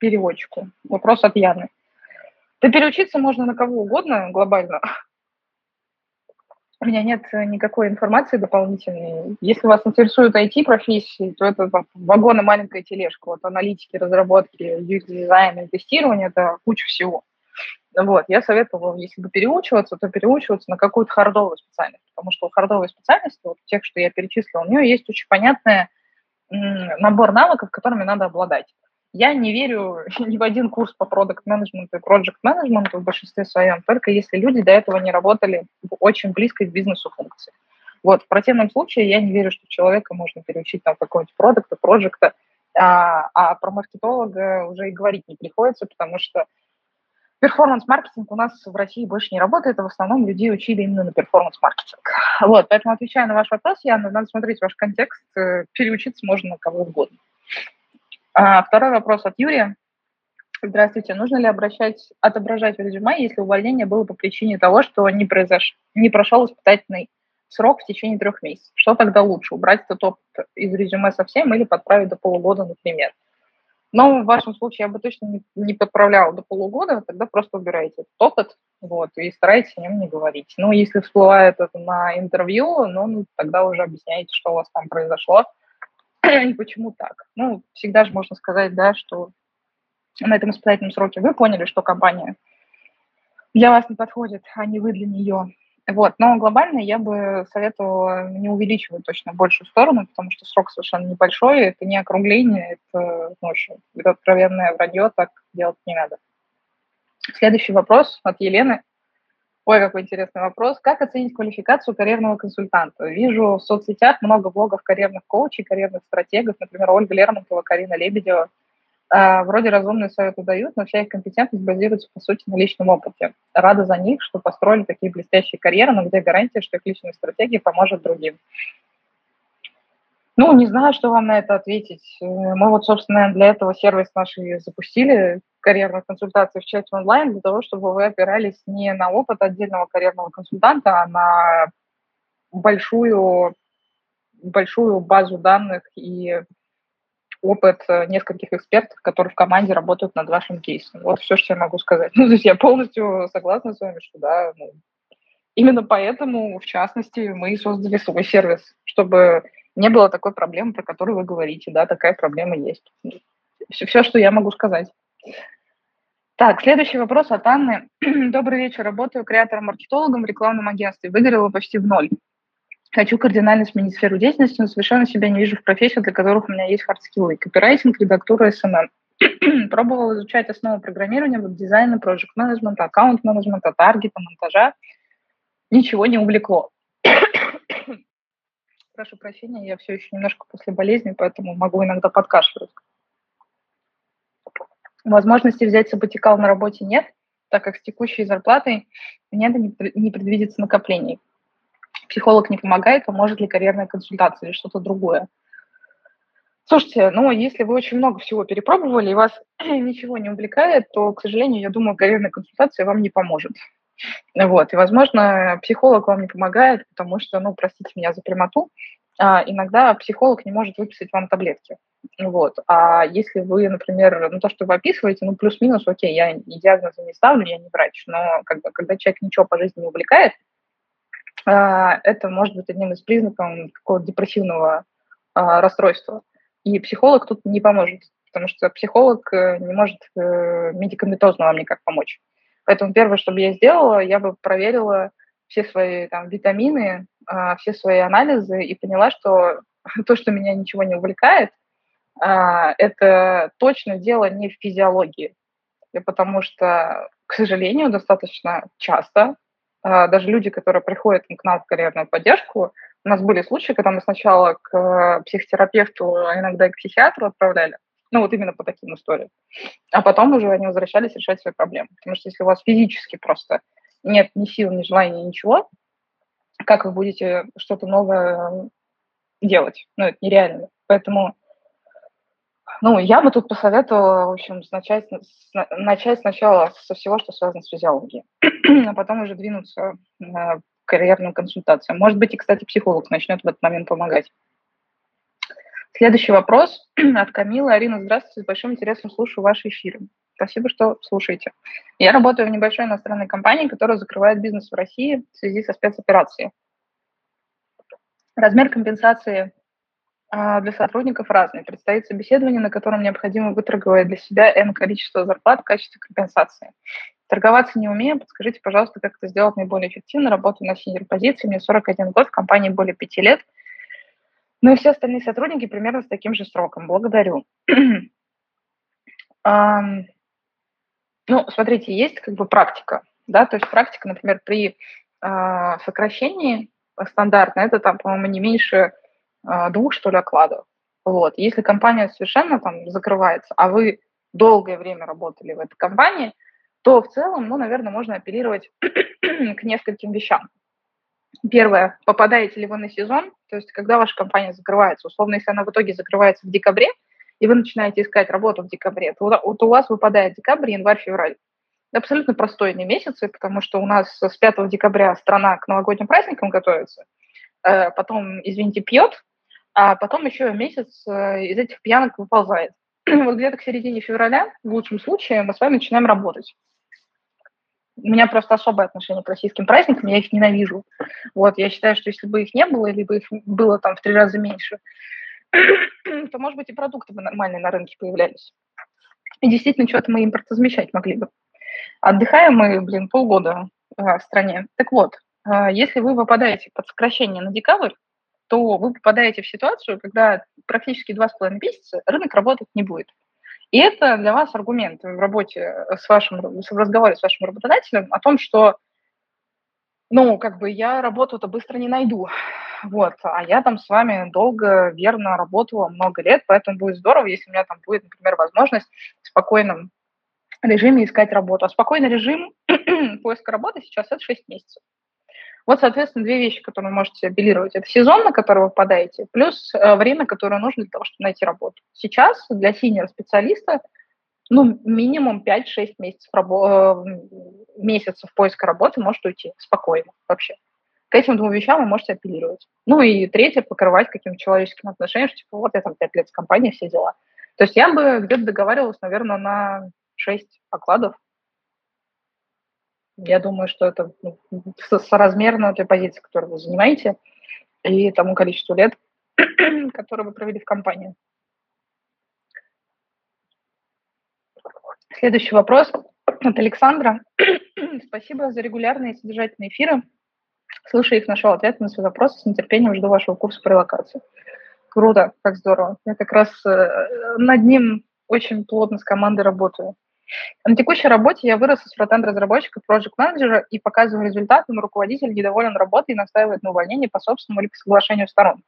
переводчику. Вопрос от Яны. Да переучиться можно на кого угодно глобально. У меня нет никакой информации дополнительной. Если вас интересуют IT-профессии, то это вагон и маленькая тележка. Вот аналитики, разработки, UX-дизайн, тестирование – это куча всего. Вот, я советовала, если бы переучиваться, то переучиваться на какую-то хардовую специальность, потому что у хардовой специальности, вот тех, что я перечислила, у нее есть очень понятный набор навыков, которыми надо обладать. Я не верю ни в один курс по продукт менеджменту и проект менеджменту в большинстве своем, только если люди до этого не работали в очень близкой к бизнесу функции. Вот, в противном случае я не верю, что человека можно переучить там какого-нибудь продукта, проекта, а, а про маркетолога уже и говорить не приходится, потому что перформанс-маркетинг у нас в России больше не работает, а в основном людей учили именно на перформанс-маркетинг. Вот, поэтому отвечая на ваш вопрос, я надо смотреть ваш контекст, э, переучиться можно на кого угодно. А, второй вопрос от Юрия. Здравствуйте. Нужно ли обращать, отображать в резюме, если увольнение было по причине того, что не, произош... не прошел испытательный срок в течение трех месяцев? Что тогда лучше, убрать этот опыт из резюме совсем или подправить до полугода, например? Но в вашем случае я бы точно не, подправляла до полугода, тогда просто убираете этот опыт вот, и старайтесь о нем не говорить. Ну, если всплывает это на интервью, ну, тогда уже объясняете, что у вас там произошло, и почему так. Ну, всегда же можно сказать, да, что на этом испытательном сроке вы поняли, что компания для вас не подходит, а не вы для нее. Вот. Но глобально я бы советовала не увеличивать точно большую сторону, потому что срок совершенно небольшой, это не округление, это, ну, это откровенное вранье, так делать не надо. Следующий вопрос от Елены. Ой, какой интересный вопрос. Как оценить квалификацию карьерного консультанта? Вижу в соцсетях много блогов карьерных коучей, карьерных стратегов, например, Ольга Лермонтова, Карина Лебедева. А, вроде разумные советы дают, но вся их компетентность базируется, по сути, на личном опыте. Рада за них, что построили такие блестящие карьеры, но где гарантия, что их личная стратегия поможет другим? Ну, не знаю, что вам на это ответить. Мы вот, собственно, для этого сервис наш и запустили, карьерных консультаций в чате онлайн, для того, чтобы вы опирались не на опыт отдельного карьерного консультанта, а на большую, большую базу данных и опыт нескольких экспертов, которые в команде работают над вашим кейсом. Вот все, что я могу сказать. Ну, то есть я полностью согласна с вами, что да, ну, именно поэтому, в частности, мы создали свой сервис, чтобы не было такой проблемы, про которую вы говорите. Да, такая проблема есть. Все, все что я могу сказать. Так, следующий вопрос от Анны. Добрый вечер. Работаю креатором-маркетологом в рекламном агентстве. Выгорела почти в ноль. Хочу кардинально сменить сферу деятельности, но совершенно себя не вижу в профессиях, для которых у меня есть hard skills. Копирайтинг, редактура, SMM. Пробовала изучать основы программирования, веб-дизайна, проект менеджмента аккаунт-менеджмента, таргета, монтажа. Ничего не увлекло. Прошу прощения, я все еще немножко после болезни, поэтому могу иногда подкашливать. Возможности взять саботикал на работе нет, так как с текущей зарплатой мне не предвидится накоплений. психолог не помогает, то может ли карьерная консультация или что-то другое. Слушайте, ну, если вы очень много всего перепробовали и вас ничего не увлекает, то, к сожалению, я думаю, карьерная консультация вам не поможет. Вот, и, возможно, психолог вам не помогает, потому что, ну, простите меня за прямоту, иногда психолог не может выписать вам таблетки. Вот. А если вы, например, ну, то, что вы описываете, ну, плюс-минус, окей, я диагнозы не ставлю, я не врач, но как бы, когда человек ничего по жизни не увлекает, а, это может быть одним из признаков какого-то депрессивного а, расстройства. И психолог тут не поможет, потому что психолог э, не может э, медикаментозно вам никак помочь. Поэтому первое, что бы я сделала, я бы проверила все свои там, витамины, а, все свои анализы и поняла, что то, что меня ничего не увлекает, а, это точно дело не в физиологии. Потому что, к сожалению, достаточно часто а, даже люди, которые приходят к нам в карьерную поддержку, у нас были случаи, когда мы сначала к психотерапевту, а иногда и к психиатру отправляли, ну вот именно по таким историям. А потом уже они возвращались решать свои проблемы. Потому что если у вас физически просто нет ни сил, ни желания, ничего, как вы будете что-то новое делать? Ну, это нереально. Поэтому, ну, я бы тут посоветовала, в общем, начать, начать сначала со всего, что связано с физиологией, а потом уже двинуться на карьерную консультацию. Может быть, и, кстати, психолог начнет в этот момент помогать. Следующий вопрос от Камилы. Арина, здравствуйте, с большим интересом слушаю ваши эфиры. Спасибо, что слушаете. Я работаю в небольшой иностранной компании, которая закрывает бизнес в России в связи со спецоперацией. Размер компенсации а, для сотрудников разный. Предстоит собеседование, на котором необходимо выторговать для себя N количество зарплат в качестве компенсации. Торговаться не умею, подскажите, пожалуйста, как это сделать наиболее эффективно. Работаю на синер позиции, мне 41 год, в компании более 5 лет. Ну и все остальные сотрудники примерно с таким же сроком. Благодарю. Ну, смотрите, есть как бы практика, да, то есть практика, например, при э, сокращении стандартно, это там, по-моему, не меньше э, двух, что ли, окладов. Вот. Если компания совершенно там закрывается, а вы долгое время работали в этой компании, то в целом, ну, наверное, можно апеллировать к нескольким вещам. Первое, попадаете ли вы на сезон, то есть когда ваша компания закрывается. Условно, если она в итоге закрывается в декабре, и вы начинаете искать работу в декабре, то вот у вас выпадает декабрь, январь, февраль. Абсолютно простой не месяцы, потому что у нас с 5 декабря страна к новогодним праздникам готовится, э, потом, извините, пьет, а потом еще месяц э, из этих пьянок выползает. вот где-то к середине февраля, в лучшем случае, мы с вами начинаем работать. У меня просто особое отношение к российским праздникам, я их ненавижу. Вот, я считаю, что если бы их не было, либо их было там в три раза меньше, то, может быть, и продукты бы нормальные на рынке появлялись. И действительно, что-то мы импортозамещать могли бы. Отдыхаем мы, блин, полгода э, в стране. Так вот, э, если вы попадаете под сокращение на декабрь, то вы попадаете в ситуацию, когда практически два с половиной месяца рынок работать не будет. И это для вас аргумент в работе с вашим, в разговоре с вашим работодателем о том, что ну, как бы я работу-то быстро не найду. Вот, а я там с вами долго, верно работала, много лет, поэтому будет здорово, если у меня там будет, например, возможность в спокойном режиме искать работу. А спокойный режим поиска работы сейчас это 6 месяцев. Вот, соответственно, две вещи, которые вы можете апеллировать. Это сезон, на который вы попадаете, плюс э, время, которое нужно для того, чтобы найти работу. Сейчас для senior-специалиста ну, минимум 5-6 месяцев, рабо- э, месяцев поиска работы может уйти спокойно вообще. К этим двум вещам вы можете апеллировать. Ну и третье, покрывать каким-то человеческим отношением, что типа вот я там 5 лет с компанией, все дела. То есть я бы где-то договаривалась, наверное, на 6 окладов. Я думаю, что это ну, соразмерно той позиции, которую вы занимаете, и тому количеству лет, которые вы провели в компании. Следующий вопрос от Александра. Спасибо за регулярные содержательные эфиры. Слушаю их, нашел ответ на свой вопрос. С нетерпением жду вашего курса по релокации. Круто, как здорово. Я как раз э, над ним очень плотно с командой работаю. На текущей работе я вырос из фронтенд-разработчика в project менеджера и показываю результаты, но руководитель недоволен работой и настаивает на увольнении по собственному или по соглашению сторон.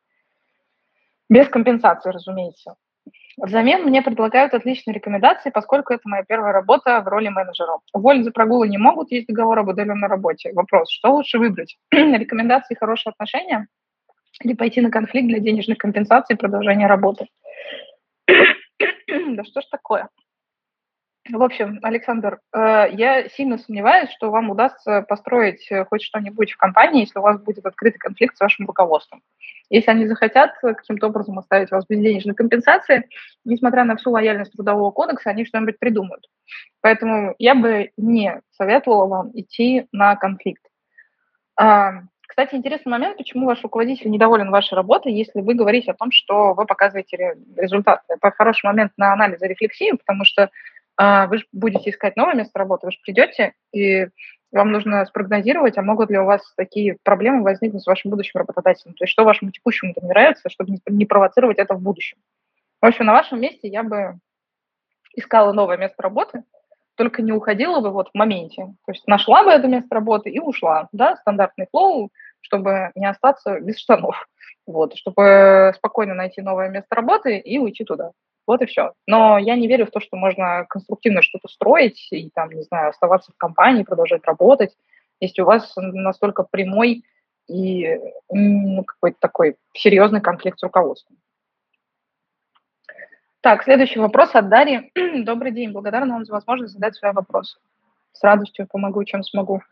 Без компенсации, разумеется. Взамен мне предлагают отличные рекомендации, поскольку это моя первая работа в роли менеджера. Уволить за прогулы не могут, есть договор об удаленной работе. Вопрос, что лучше выбрать? Рекомендации хорошие отношения или пойти на конфликт для денежной компенсации и продолжения работы? да что ж такое? В общем, Александр, э, я сильно сомневаюсь, что вам удастся построить э, хоть что-нибудь в компании, если у вас будет открытый конфликт с вашим руководством. Если они захотят каким-то образом оставить вас без денежной компенсации, несмотря на всю лояльность Трудового кодекса, они что-нибудь придумают. Поэтому я бы не советовала вам идти на конфликт. А, кстати, интересный момент, почему ваш руководитель недоволен вашей работой, если вы говорите о том, что вы показываете результаты. Это хороший момент на анализ и рефлексию, потому что вы же будете искать новое место работы, вы же придете, и вам нужно спрогнозировать, а могут ли у вас такие проблемы возникнуть с вашим будущим работодателем. То есть что вашему текущему не нравится, чтобы не провоцировать это в будущем. В общем, на вашем месте я бы искала новое место работы, только не уходила бы вот в моменте. То есть нашла бы это место работы и ушла, да, стандартный флоу, чтобы не остаться без штанов. Вот, чтобы спокойно найти новое место работы и уйти туда. Вот и все. Но я не верю в то, что можно конструктивно что-то строить и там, не знаю, оставаться в компании, продолжать работать, если у вас настолько прямой и ну, какой-то такой серьезный конфликт с руководством. Так, следующий вопрос от Дарьи. Добрый день, благодарна вам за возможность задать свои вопросы. С радостью помогу, чем смогу.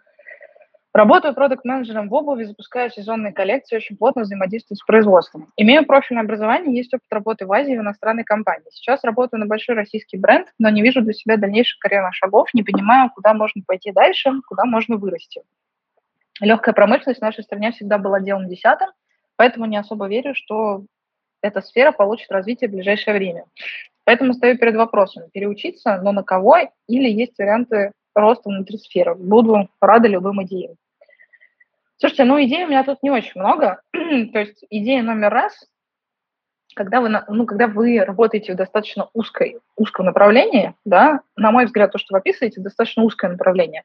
Работаю продукт-менеджером в обуви, запускаю сезонные коллекции, очень плотно взаимодействую с производством. Имею профильное образование, есть опыт работы в Азии в иностранной компании. Сейчас работаю на большой российский бренд, но не вижу для себя дальнейших карьерных шагов, не понимаю, куда можно пойти дальше, куда можно вырасти. Легкая промышленность в нашей стране всегда была делом десятым, поэтому не особо верю, что эта сфера получит развитие в ближайшее время. Поэтому стою перед вопросом, переучиться, но на кого, или есть варианты роста внутри сферы. Буду рада любым идеям. Слушайте, ну идей у меня тут не очень много. То есть идея номер раз, когда вы, ну, когда вы работаете в достаточно узкой, узком направлении, да, на мой взгляд, то, что вы описываете, достаточно узкое направление,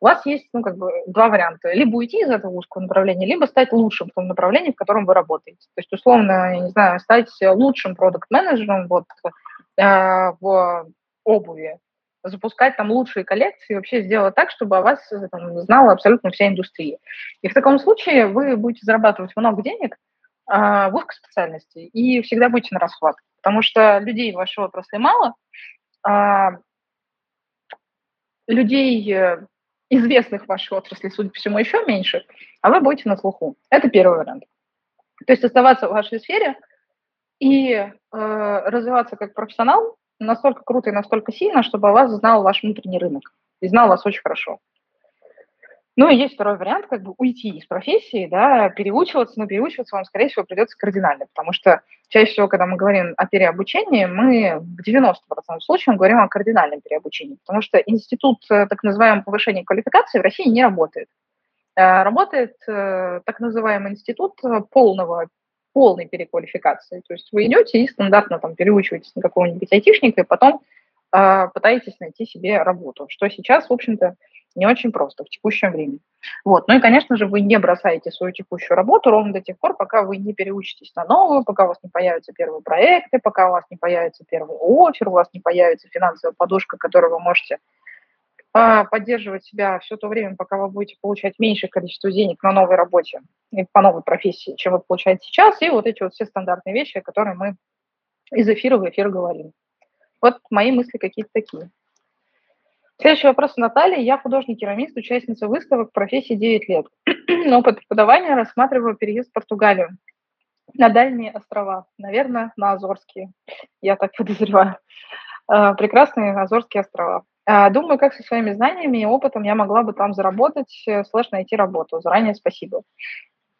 у вас есть, ну, как бы, два варианта. Либо уйти из этого узкого направления, либо стать лучшим в том направлении, в котором вы работаете. То есть, условно, я не знаю, стать лучшим продукт-менеджером вот, э, в обуви, запускать там лучшие коллекции, вообще сделать так, чтобы о вас э, там, знала абсолютно вся индустрия. И в таком случае вы будете зарабатывать много денег а, в узкой специальности и всегда будете на расхват, потому что людей в вашей отрасли мало, а, людей э, известных в вашей отрасли, судя по всему, еще меньше, а вы будете на слуху. Это первый вариант. То есть оставаться в вашей сфере и э, развиваться как профессионал, настолько круто и настолько сильно, чтобы о вас знал ваш внутренний рынок и знал вас очень хорошо. Ну и есть второй вариант, как бы уйти из профессии, да, переучиваться, но переучиваться вам, скорее всего, придется кардинально, потому что чаще всего, когда мы говорим о переобучении, мы в 90% случаев говорим о кардинальном переобучении, потому что институт э, так называемого повышения квалификации в России не работает. Э, работает э, так называемый институт полного полной переквалификации. То есть вы идете и стандартно там переучиваетесь на какого-нибудь айтишника, и потом э, пытаетесь найти себе работу, что сейчас, в общем-то, не очень просто в текущем времени. Вот. Ну и, конечно же, вы не бросаете свою текущую работу ровно до тех пор, пока вы не переучитесь на новую, пока у вас не появятся первые проекты, пока у вас не появится первый офер, у вас не появится финансовая подушка, которую вы можете поддерживать себя все то время, пока вы будете получать меньшее количество денег на новой работе и по новой профессии, чем вы получаете сейчас, и вот эти вот все стандартные вещи, которые мы из эфира в эфир говорим. Вот мои мысли какие-то такие. Следующий вопрос Наталья. Я художник-керамист, участница выставок, профессии 9 лет. Опыт преподавания рассматриваю переезд в Португалию на дальние острова, наверное, на Азорские, я так подозреваю. А, прекрасные Азорские острова. А, думаю, как со своими знаниями и опытом я могла бы там заработать, э, слэш найти работу. Заранее спасибо.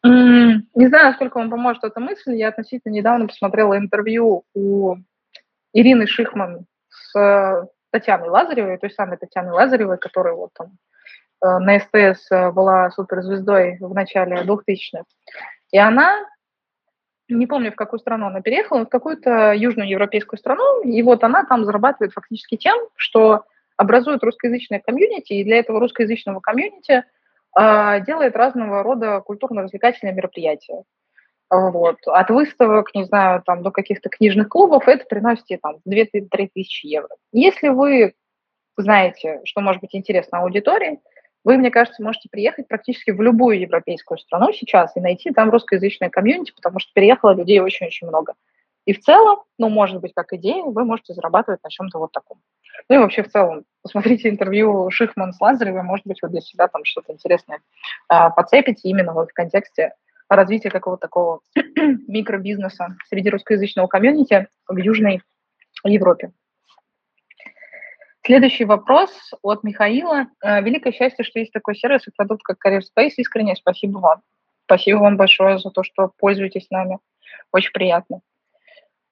Не знаю, насколько вам поможет эта мысль. Я относительно недавно посмотрела интервью у Ирины Шихман с э, Татьяной Лазаревой, той самой Татьяной Лазаревой, которая вот там э, на СТС была суперзвездой в начале 2000-х. И она, не помню, в какую страну она переехала, в какую-то южную европейскую страну, и вот она там зарабатывает фактически тем, что образует русскоязычное комьюнити, и для этого русскоязычного комьюнити э, делает разного рода культурно-развлекательные мероприятия. Вот. От выставок, не знаю, там, до каких-то книжных клубов это приносит там 2-3 тысячи евро. Если вы знаете, что может быть интересно аудитории, вы, мне кажется, можете приехать практически в любую европейскую страну сейчас и найти там русскоязычное комьюнити, потому что переехало людей очень-очень много. И в целом, ну, может быть, как идея, вы можете зарабатывать на чем-то вот таком. Ну и вообще в целом, посмотрите интервью Шихман с Лазаревой, может быть, вы для себя там что-то интересное э, подцепите именно вот в контексте развития какого-то такого микробизнеса среди русскоязычного комьюнити в Южной Европе. Следующий вопрос от Михаила. Э, великое счастье, что есть такой сервис и продукт, как Career Space. Искренне спасибо вам. Спасибо вам большое за то, что пользуетесь нами. Очень приятно.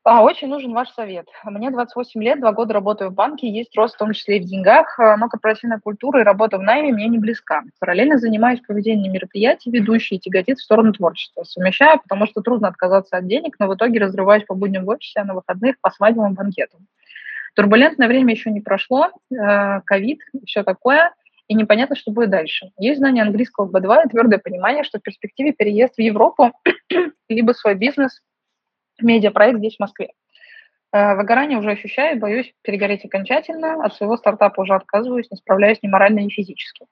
А, очень нужен ваш совет. Мне 28 лет, два года работаю в банке, есть рост в том числе и в деньгах, э, но корпоративная культура и работа в найме мне не близка. Параллельно занимаюсь проведением мероприятий, ведущий тяготит в сторону творчества. Совмещаю, потому что трудно отказаться от денег, но в итоге разрываюсь по будням в офисе, а на выходных по свадебным банкетам. Турбулентное время еще не прошло, э, ковид все такое, и непонятно, что будет дальше. Есть знание английского B2 и твердое понимание, что в перспективе переезд в Европу либо свой бизнес, медиапроект здесь, в Москве. Э, выгорание уже ощущаю, боюсь перегореть окончательно. От своего стартапа уже отказываюсь, не справляюсь ни морально, ни физически.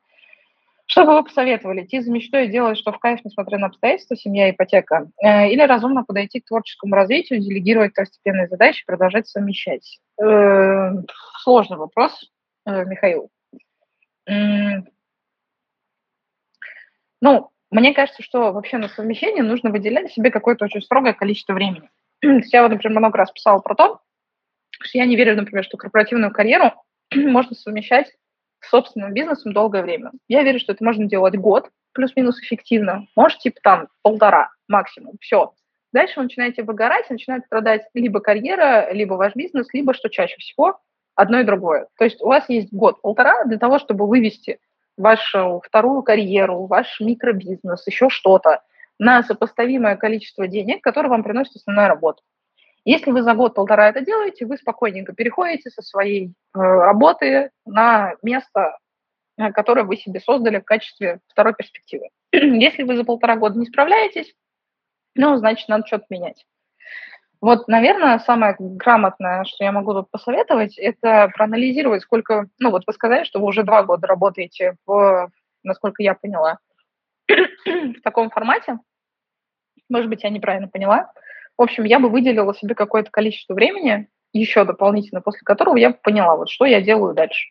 Что бы вы посоветовали? Идти за мечтой и делать, что в кайф, несмотря на обстоятельства, семья, ипотека? Э, или разумно подойти к творческому развитию, делегировать второстепенные задачи, продолжать совмещать? Э, сложный вопрос, Михаил. Ну, мне кажется, что вообще на совмещение нужно выделять себе какое-то очень строгое количество времени. Я вот, например, много раз писала про то, что я не верю, например, что корпоративную карьеру можно совмещать собственным бизнесом долгое время. Я верю, что это можно делать год, плюс-минус эффективно, может, типа там полтора максимум, все. Дальше вы начинаете выгорать, начинает страдать либо карьера, либо ваш бизнес, либо, что чаще всего, одно и другое. То есть у вас есть год-полтора для того, чтобы вывести вашу вторую карьеру, ваш микробизнес, еще что-то на сопоставимое количество денег, которое вам приносит основная работа. Если вы за год-полтора это делаете, вы спокойненько переходите со своей э, работы на место, э, которое вы себе создали в качестве второй перспективы. Если вы за полтора года не справляетесь, ну, значит, надо что-то менять. Вот, наверное, самое грамотное, что я могу тут посоветовать, это проанализировать, сколько, ну, вот вы сказали, что вы уже два года работаете в, насколько я поняла, в таком формате. Может быть, я неправильно поняла. В общем, я бы выделила себе какое-то количество времени, еще дополнительно, после которого я поняла, вот что я делаю дальше.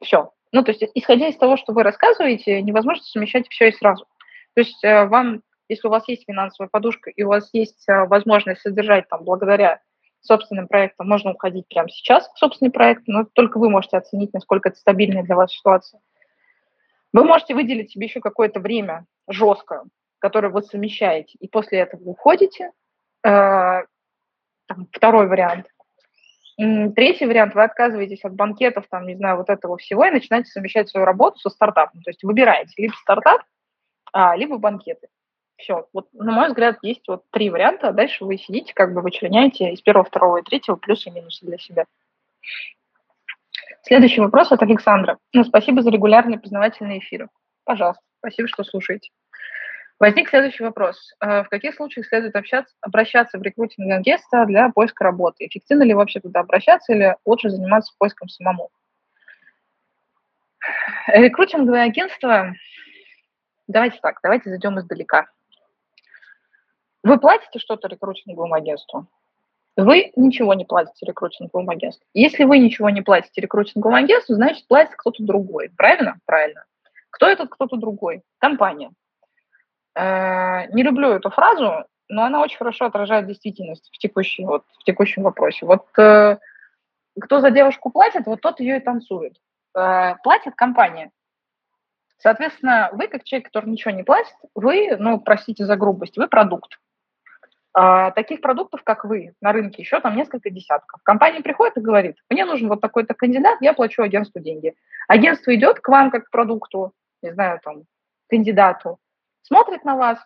Все. Ну, то есть, исходя из того, что вы рассказываете, невозможно совмещать все и сразу. То есть э, вам, если у вас есть финансовая подушка и у вас есть э, возможность содержать там благодаря собственным проектам, можно уходить прямо сейчас в собственный проект, но только вы можете оценить, насколько это стабильная для вас ситуация. Вы можете выделить себе еще какое-то время жесткое, которое вы совмещаете, и после этого уходите, Э, второй вариант. Третий вариант, вы отказываетесь от банкетов, там, не знаю, вот этого всего и начинаете совмещать свою работу со стартапом. То есть выбираете либо стартап, а, либо банкеты. Все. Вот, на мой взгляд, есть вот три варианта. А дальше вы сидите, как бы вычленяете из первого, второго и третьего плюсы и минусы для себя. Следующий вопрос от Александра. Ну, спасибо за регулярные познавательные эфиры. Пожалуйста. Спасибо, что слушаете. Возник следующий вопрос. Э, в каких случаях следует общаться, обращаться в рекрутинговое агентство для поиска работы? Эффективно ли вообще туда обращаться или лучше заниматься поиском самому? Рекрутинговое агентство, давайте так, давайте зайдем издалека. Вы платите что-то рекрутинговому агентству? Вы ничего не платите рекрутинговому агентству. Если вы ничего не платите рекрутинговому агентству, значит, платит кто-то другой. Правильно? Правильно. Кто этот кто-то другой? Компания. Э, не люблю эту фразу, но она очень хорошо отражает действительность в, текущем вот, в текущем вопросе. Вот э, кто за девушку платит, вот тот ее и танцует. Э, платит компания. Соответственно, вы, как человек, который ничего не платит, вы, ну, простите за грубость, вы продукт. А, таких продуктов, как вы, на рынке еще там несколько десятков. Компания приходит и говорит, мне нужен вот такой-то кандидат, я плачу агентству деньги. Агентство идет к вам как к продукту, не знаю, там, кандидату, смотрит на вас,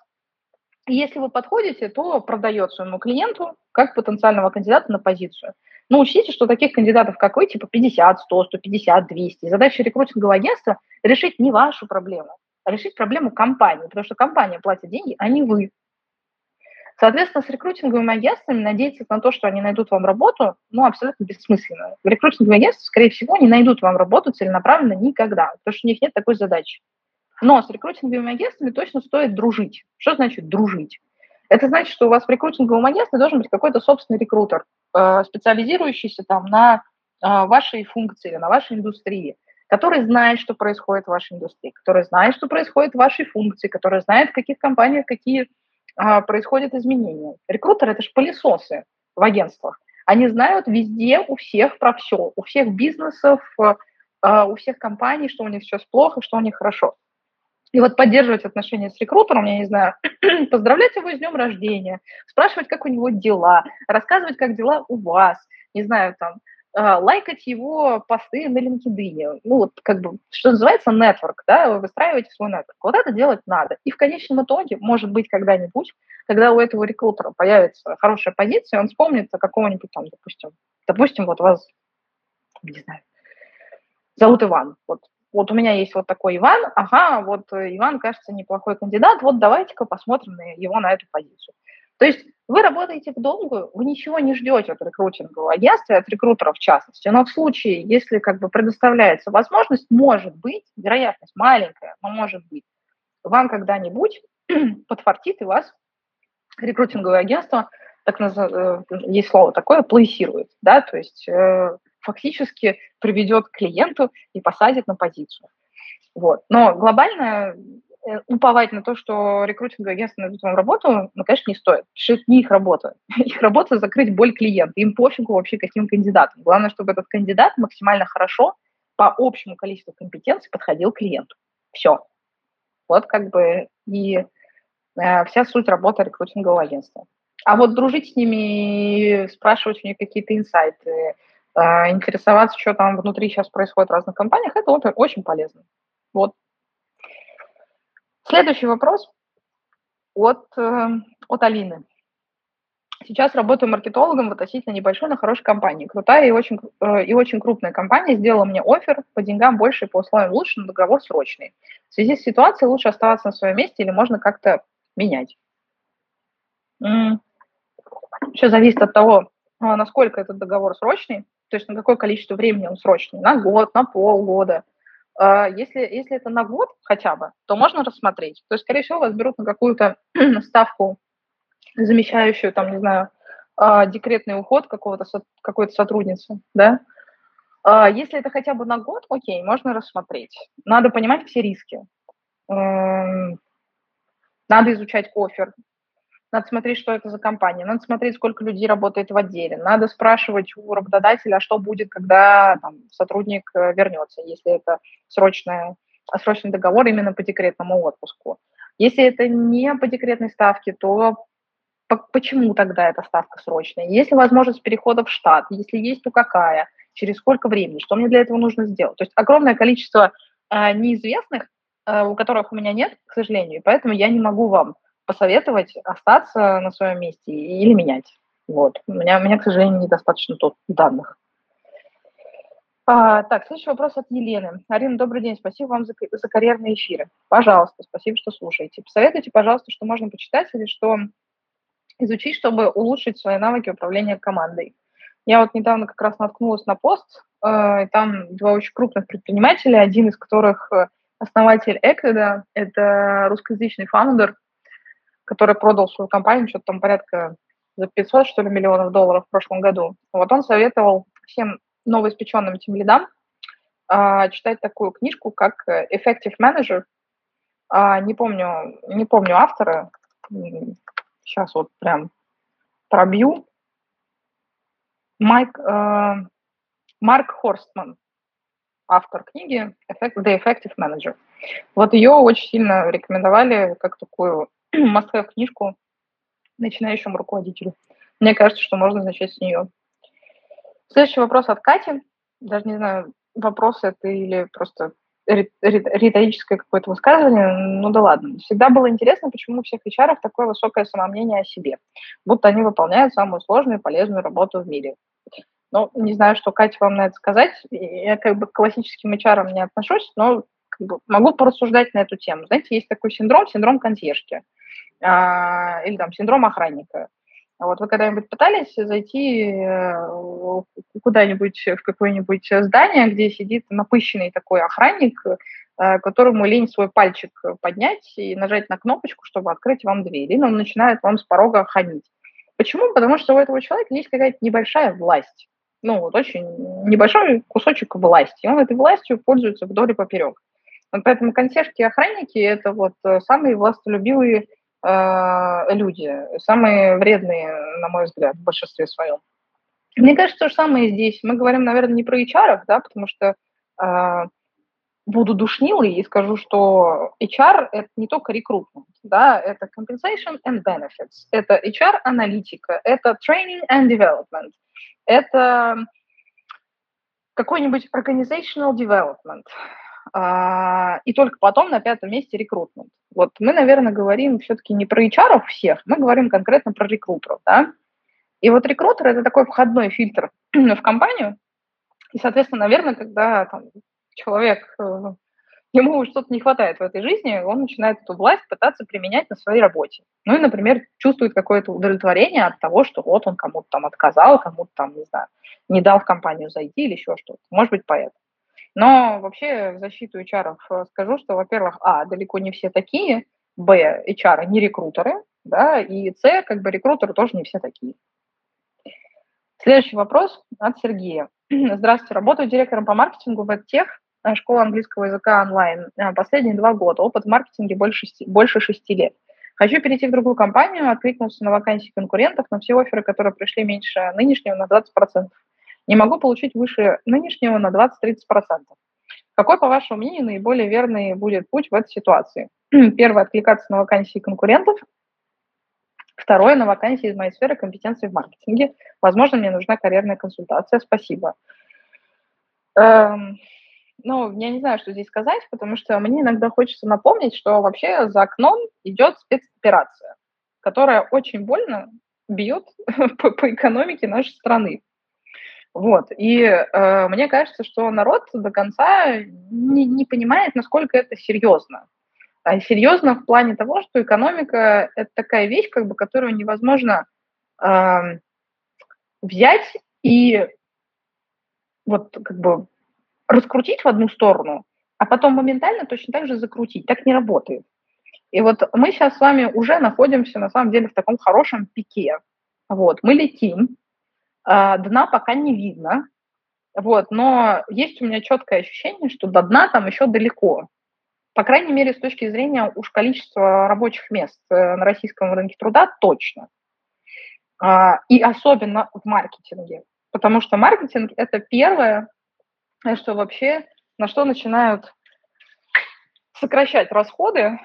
и если вы подходите, то продает своему клиенту как потенциального кандидата на позицию. Но учтите, что таких кандидатов, как вы, типа 50, 100, 150, 200. Задача рекрутингового агентства – решить не вашу проблему, а решить проблему компании, потому что компания платит деньги, а не вы. Соответственно, с рекрутинговыми агентствами надеяться на то, что они найдут вам работу, ну, абсолютно бессмысленно. Рекрутинговые агентства, скорее всего, не найдут вам работу целенаправленно никогда, потому что у них нет такой задачи. Но с рекрутинговыми агентствами точно стоит дружить. Что значит дружить? Это значит, что у вас в рекрутинговом агентстве должен быть какой-то собственный рекрутер, э, специализирующийся там на э, вашей функции на вашей индустрии, который знает, что происходит в вашей индустрии, который знает, что происходит в вашей функции, который знает, в каких компаниях какие а, происходят изменения. Рекрутеры – это же пылесосы в агентствах. Они знают везде у всех про все, у всех бизнесов, а, у всех компаний, что у них сейчас плохо, что у них хорошо. И вот поддерживать отношения с рекрутером, я не знаю, поздравлять его с днем рождения, спрашивать, как у него дела, рассказывать, как дела у вас, не знаю, там, лайкать его посты на LinkedIn. Ну, вот как бы, что называется, нетворк, да, вы выстраиваете свой нетворк. Вот это делать надо. И в конечном итоге, может быть, когда-нибудь, когда у этого рекрутера появится хорошая позиция, он вспомнит о какого-нибудь там, допустим, допустим, вот вас, не знаю, зовут Иван. Вот, вот у меня есть вот такой Иван, ага, вот Иван, кажется, неплохой кандидат, вот давайте-ка посмотрим на его на эту позицию. То есть вы работаете в долгую, вы ничего не ждете от рекрутингового агентства, от рекрутера в частности. Но в случае, если как бы предоставляется возможность, может быть, вероятность маленькая, но может быть, вам когда-нибудь подфартит и вас рекрутинговое агентство, так называемое, э, есть слово такое, плейсирует, да, то есть э, фактически приведет к клиенту и посадит на позицию. Вот. Но глобально уповать на то, что рекрутинговые агентства найдут вам работу, ну, конечно, не стоит. Это не их работа. Их работа – закрыть боль клиента. Им пофигу вообще, каким кандидатом. Главное, чтобы этот кандидат максимально хорошо по общему количеству компетенций подходил клиенту. Все. Вот как бы и э, вся суть работы рекрутингового агентства. А вот дружить с ними, спрашивать у них какие-то инсайты, э, интересоваться, что там внутри сейчас происходит в разных компаниях, это очень полезно. Вот Следующий вопрос от, э, от Алины. Сейчас работаю маркетологом в относительно небольшой, но хорошей компании. Крутая и очень, э, и очень крупная компания сделала мне офер по деньгам больше и по условиям лучше, но договор срочный. В связи с ситуацией лучше оставаться на своем месте или можно как-то менять? Все зависит от того, а, насколько этот договор срочный, то есть на какое количество времени он срочный, на год, на полгода – если, если это на год хотя бы, то можно рассмотреть. То есть, скорее всего, вас берут на какую-то ставку, замещающую, там, не знаю, а, декретный уход какого-то, какой-то сотрудницы, да. А, если это хотя бы на год, окей, можно рассмотреть. Надо понимать все риски. Эм, надо изучать офер, надо смотреть, что это за компания, надо смотреть, сколько людей работает в отделе, надо спрашивать у работодателя, что будет, когда там, сотрудник э, вернется, если это срочная, срочный договор именно по декретному отпуску. Если это не по декретной ставке, то почему тогда эта ставка срочная? Есть ли возможность перехода в штат? Если есть, то какая? Через сколько времени? Что мне для этого нужно сделать? То есть огромное количество э, неизвестных, э, у которых у меня нет, к сожалению, поэтому я не могу вам посоветовать остаться на своем месте или менять. Вот. У меня, у меня к сожалению, недостаточно тут данных. А, так, следующий вопрос от Елены. Арина, добрый день. Спасибо вам за, за карьерные эфиры. Пожалуйста, спасибо, что слушаете. Посоветуйте, пожалуйста, что можно почитать или что изучить, чтобы улучшить свои навыки управления командой. Я вот недавно как раз наткнулась на пост, э, там два очень крупных предпринимателя, один из которых э, основатель Эквида, это русскоязычный фаундер, который продал свою компанию, что-то там порядка за 500, что ли, миллионов долларов в прошлом году. Вот он советовал всем новоиспеченным тем лидам а, читать такую книжку, как Effective Manager. А, не помню, не помню автора. Сейчас вот прям пробью. Майк, э, Марк Хорстман, автор книги The Effective Manager. Вот ее очень сильно рекомендовали как такую must книжку начинающему руководителю. Мне кажется, что можно начать с нее. Следующий вопрос от Кати. Даже не знаю, вопрос это или просто риторическое какое-то высказывание, ну да ладно. Всегда было интересно, почему у всех HR такое высокое самомнение о себе, будто они выполняют самую сложную и полезную работу в мире. Ну, не знаю, что Катя вам на это сказать. Я как бы к классическим HR не отношусь, но как бы могу порассуждать на эту тему. Знаете, есть такой синдром, синдром консьержки. А, или там синдром охранника. Вот вы когда-нибудь пытались зайти э, куда-нибудь в какое-нибудь здание, где сидит напыщенный такой охранник, э, которому лень свой пальчик поднять и нажать на кнопочку, чтобы открыть вам дверь, или он начинает вам с порога хамить. Почему? Потому что у этого человека есть какая-то небольшая власть. Ну, вот очень небольшой кусочек власти. И он этой властью пользуется вдоль и поперек. Вот поэтому консьержки и охранники – это вот самые властолюбивые э, люди, самые вредные, на мой взгляд, в большинстве своем. Мне кажется, то же самое здесь. Мы говорим, наверное, не про HR, да, потому что э, буду душнилой и скажу, что HR – это не только рекрутмент, да, это compensation and benefits, это HR-аналитика, это training and development, это какой-нибудь organizational development, и только потом на пятом месте рекрутмент. Вот мы, наверное, говорим все-таки не про HR всех, мы говорим конкретно про рекрутеров, да. И вот рекрутер – это такой входной фильтр в компанию, и, соответственно, наверное, когда там, человек, э, ему что-то не хватает в этой жизни, он начинает эту власть пытаться применять на своей работе. Ну и, например, чувствует какое-то удовлетворение от того, что вот он кому-то там отказал, кому-то там, не знаю, не дал в компанию зайти или еще что-то. Может быть, поэтому. Но вообще в защиту HR э, скажу, что, во-первых, а, далеко не все такие, б, HR не рекрутеры, да, и с, как бы рекрутеры тоже не все такие. Следующий вопрос от Сергея. Здравствуйте, работаю директором по маркетингу в EdTech, э, школа английского языка онлайн. Э, последние два года, опыт в маркетинге больше, больше шести лет. Хочу перейти в другую компанию, откликнулся на вакансии конкурентов, но все оферы, которые пришли меньше нынешнего, на 20% не могу получить выше нынешнего на 20-30%. Какой, по вашему мнению, наиболее верный будет путь в этой ситуации? Первое – откликаться на вакансии конкурентов. Второе – на вакансии из моей сферы компетенции в маркетинге. Возможно, мне нужна карьерная консультация. Спасибо. Эм, ну, я не знаю, что здесь сказать, потому что мне иногда хочется напомнить, что вообще за окном идет спецоперация, которая очень больно бьет по, по экономике нашей страны. Вот. И э, мне кажется, что народ до конца не, не понимает, насколько это серьезно. А серьезно в плане того, что экономика – это такая вещь, как бы, которую невозможно э, взять и вот как бы раскрутить в одну сторону, а потом моментально точно так же закрутить. Так не работает. И вот мы сейчас с вами уже находимся, на самом деле, в таком хорошем пике. Вот, мы летим, дна пока не видно, вот, но есть у меня четкое ощущение, что до дна там еще далеко. По крайней мере, с точки зрения уж количества рабочих мест э, на российском рынке труда точно. А, и особенно в маркетинге. Потому что маркетинг – это первое, что вообще, на что начинают сокращать расходы,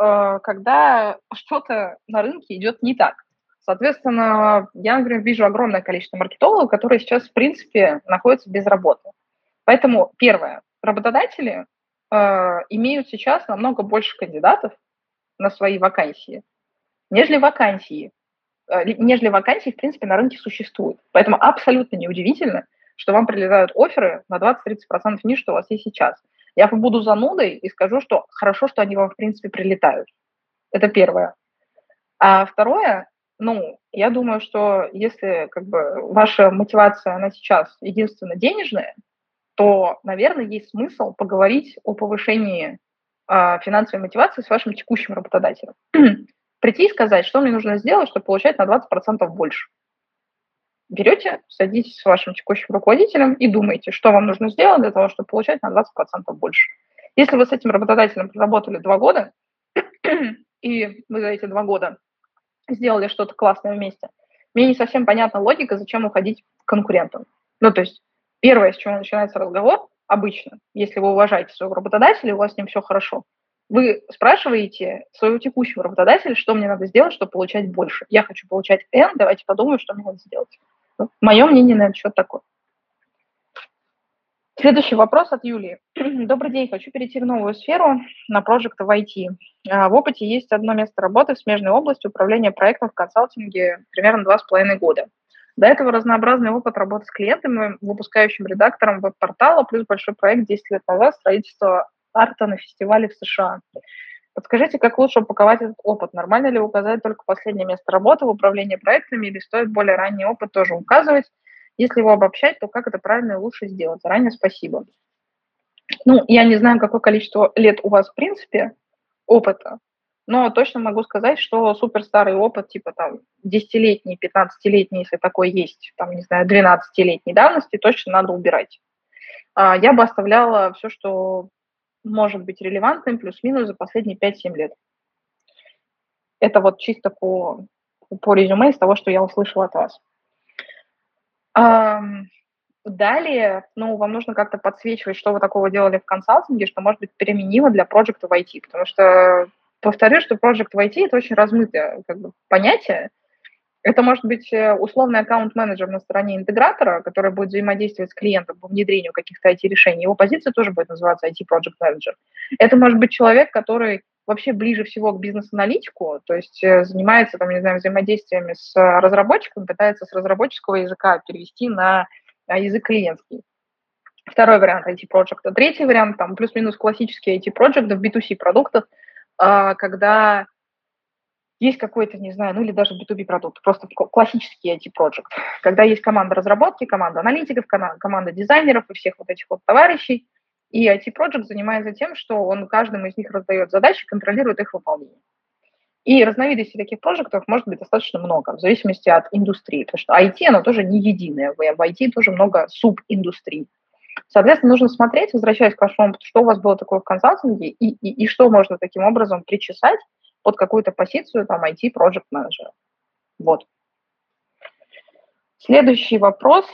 э, когда что-то на рынке идет не так. Соответственно, я, например, вижу огромное количество маркетологов, которые сейчас, в принципе, находятся без работы. Поэтому, первое, работодатели э, имеют сейчас намного больше кандидатов на свои вакансии, нежели вакансии, э, нежели вакансии, в принципе, на рынке существуют. Поэтому абсолютно неудивительно, что вам прилетают оферы на 20-30% ниже, что у вас есть сейчас. Я буду занудой и скажу, что хорошо, что они вам, в принципе, прилетают. Это первое. А второе, ну, я думаю, что если как бы ваша мотивация, она сейчас единственно денежная, то, наверное, есть смысл поговорить о повышении э, финансовой мотивации с вашим текущим работодателем. Прийти и сказать, что мне нужно сделать, чтобы получать на 20% больше. Берете, садитесь с вашим текущим руководителем и думаете, что вам нужно сделать для того, чтобы получать на 20% больше. Если вы с этим работодателем проработали два года, и вы за эти два года сделали что-то классное вместе. Мне не совсем понятна логика, зачем уходить к конкурентам. Ну, то есть первое, с чего начинается разговор, обычно, если вы уважаете своего работодателя, у вас с ним все хорошо, вы спрашиваете своего текущего работодателя, что мне надо сделать, чтобы получать больше. Я хочу получать N, давайте подумаем, что мне надо сделать. Ну, мое мнение на этот счет такое. Следующий вопрос от Юлии. Добрый день, хочу перейти в новую сферу на проект в IT. А, в опыте есть одно место работы в смежной области управления проектом в консалтинге примерно два с половиной года. До этого разнообразный опыт работы с клиентами, выпускающим редактором веб-портала, плюс большой проект 10 лет назад строительство арта на фестивале в США. Подскажите, как лучше упаковать этот опыт? Нормально ли указать только последнее место работы в управлении проектами или стоит более ранний опыт тоже указывать? Если его обобщать, то как это правильно и лучше сделать? Заранее спасибо. Ну, я не знаю, какое количество лет у вас в принципе опыта, но точно могу сказать, что супер старый опыт, типа там 10-летний, 15-летний, если такой есть, там, не знаю, 12-летней давности, точно надо убирать. А, я бы оставляла все, что может быть релевантным, плюс-минус за последние 5-7 лет. Это вот чисто по, по резюме из того, что я услышала от вас. Далее, ну, вам нужно как-то подсвечивать, что вы такого делали в консалтинге, что может быть применимо для проекта в IT, потому что, повторю, что проект в IT – это очень размытое как бы, понятие. Это может быть э, условный аккаунт-менеджер на стороне интегратора, который будет взаимодействовать с клиентом по внедрению каких-то IT-решений. Его позиция тоже будет называться manager. Это может быть человек, который вообще ближе всего к бизнес-аналитику, то есть э, занимается, там, не знаю, взаимодействиями с разработчиком, пытается с разработческого языка перевести на язык клиентский. Второй вариант IT-проекта. Третий вариант, там, плюс-минус классический IT-проект в B2C продуктах, а, когда есть какой-то, не знаю, ну или даже B2B продукт, просто классический IT-проект, когда есть команда разработки, команда аналитиков, команда дизайнеров и всех вот этих вот товарищей, и IT-проект занимается тем, что он каждому из них раздает задачи, контролирует их выполнение. И разновидностей таких проектов может быть достаточно много, в зависимости от индустрии, потому что IT, оно тоже не единое, в IT тоже много субиндустрий. Соответственно, нужно смотреть, возвращаясь к вашему опыту, что у вас было такое в консалтинге и, и, и что можно таким образом причесать под какую-то позицию там IT-project менеджера. Вот. Следующий вопрос.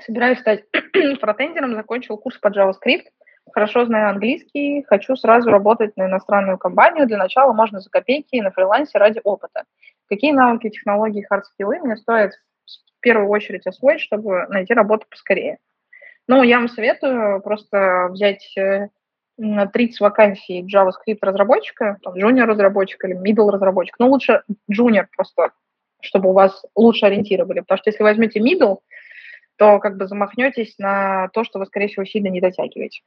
Собираюсь стать фронтендером, закончил курс по JavaScript хорошо знаю английский, хочу сразу работать на иностранную компанию. Для начала можно за копейки на фрилансе ради опыта. Какие навыки, технологии, hard skills мне стоит в первую очередь освоить, чтобы найти работу поскорее? Ну, я вам советую просто взять 30 э, вакансий JavaScript разработчика, там, junior разработчика или middle разработчика. Ну, лучше junior просто, чтобы у вас лучше ориентировали. Потому что если возьмете middle, то как бы замахнетесь на то, что вы, скорее всего, сильно не дотягиваете.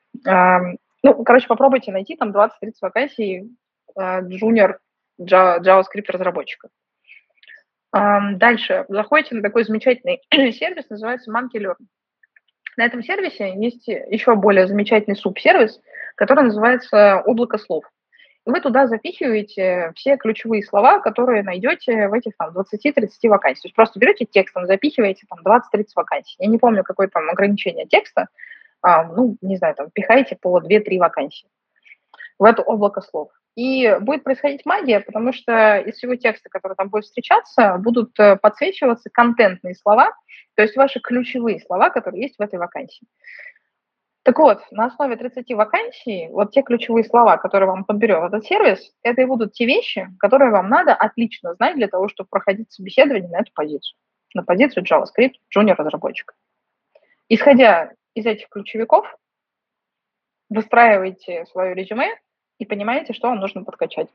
Ну, короче, попробуйте найти там 20-30 вакансий junior JavaScript разработчика. Дальше заходите на такой замечательный сервис, называется Monkey Learn. На этом сервисе есть еще более замечательный субсервис, который называется облако слов вы туда запихиваете все ключевые слова, которые найдете в этих там 20-30 вакансий. То есть просто берете текстом, запихиваете там 20-30 вакансий. Я не помню, какое там ограничение текста, а, ну, не знаю, там пихаете по 2-3 вакансии в это облако слов. И будет происходить магия, потому что из всего текста, который там будет встречаться, будут э, подсвечиваться контентные слова, то есть ваши ключевые слова, которые есть в этой вакансии. Так вот, на основе 30 вакансий, вот те ключевые слова, которые вам подберет этот сервис, это и будут те вещи, которые вам надо отлично знать для того, чтобы проходить собеседование на эту позицию, на позицию JavaScript junior разработчика. Исходя из этих ключевиков, выстраиваете свое резюме и понимаете, что вам нужно подкачать.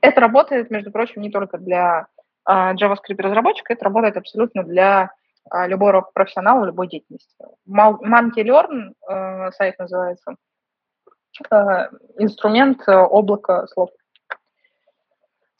Это работает, между прочим, не только для uh, JavaScript разработчика, это работает абсолютно для а, любой профессионал в любой деятельности. Monkey Learn э, сайт называется, э, инструмент э, облака слов.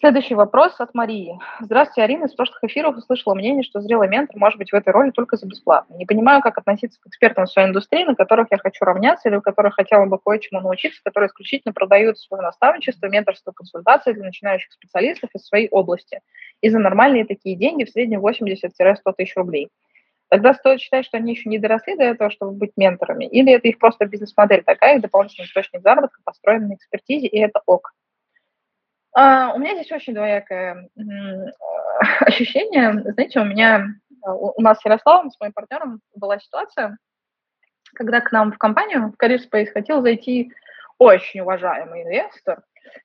Следующий вопрос от Марии. Здравствуйте, Арина. Из прошлых эфиров услышала мнение, что зрелый ментор может быть в этой роли только за бесплатно. Не понимаю, как относиться к экспертам в своей индустрии, на которых я хочу равняться или у которых хотела бы кое-чему научиться, которые исключительно продают свое наставничество, менторство, консультации для начинающих специалистов из своей области. И за нормальные такие деньги в среднем 80-100 тысяч рублей. Тогда стоит считать, что они еще не доросли до этого, чтобы быть менторами, или это их просто бизнес-модель такая, дополнительный источник заработка, построенный на экспертизе, и это ок. А, у меня здесь очень двоякое ощущение. Знаете, у меня, а, у нас с Ярославом, с моим партнером, была ситуация, когда к нам в компанию, в Career Space, хотел зайти очень уважаемый инвестор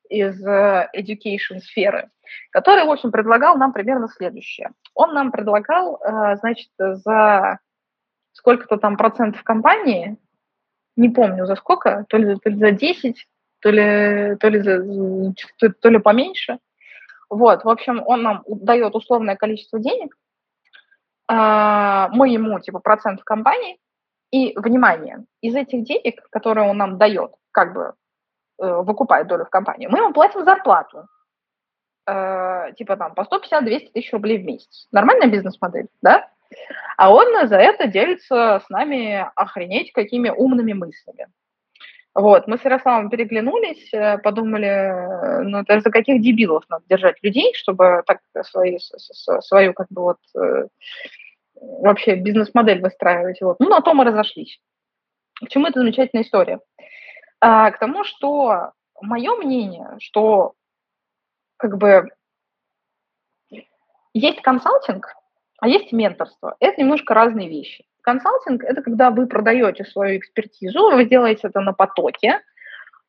из э, education сферы, который, в общем, предлагал нам примерно следующее. Он нам предлагал, э, значит, за сколько-то там процентов компании, не помню за сколько, то ли, то ли за 10, то ли, то ли, то, ли поменьше. Вот, в общем, он нам дает условное количество денег, а, мы ему, типа, процент в компании, и, внимание, из этих денег, которые он нам дает, как бы э, выкупает долю в компании, мы ему платим зарплату. Э, типа там по 150-200 тысяч рублей в месяц. Нормальная бизнес-модель, да? А он за это делится с нами охренеть какими умными мыслями. Вот, мы с Ярославом переглянулись, э, подумали, ну, это за каких дебилов надо держать людей, чтобы так свои, свою, как бы вот, э, вообще бизнес-модель выстраивать. Вот. Ну, на то мы разошлись. К чему эта замечательная история? А, к тому, что мое мнение, что как бы есть консалтинг, а есть менторство. Это немножко разные вещи. Консалтинг – это когда вы продаете свою экспертизу, вы делаете это на потоке,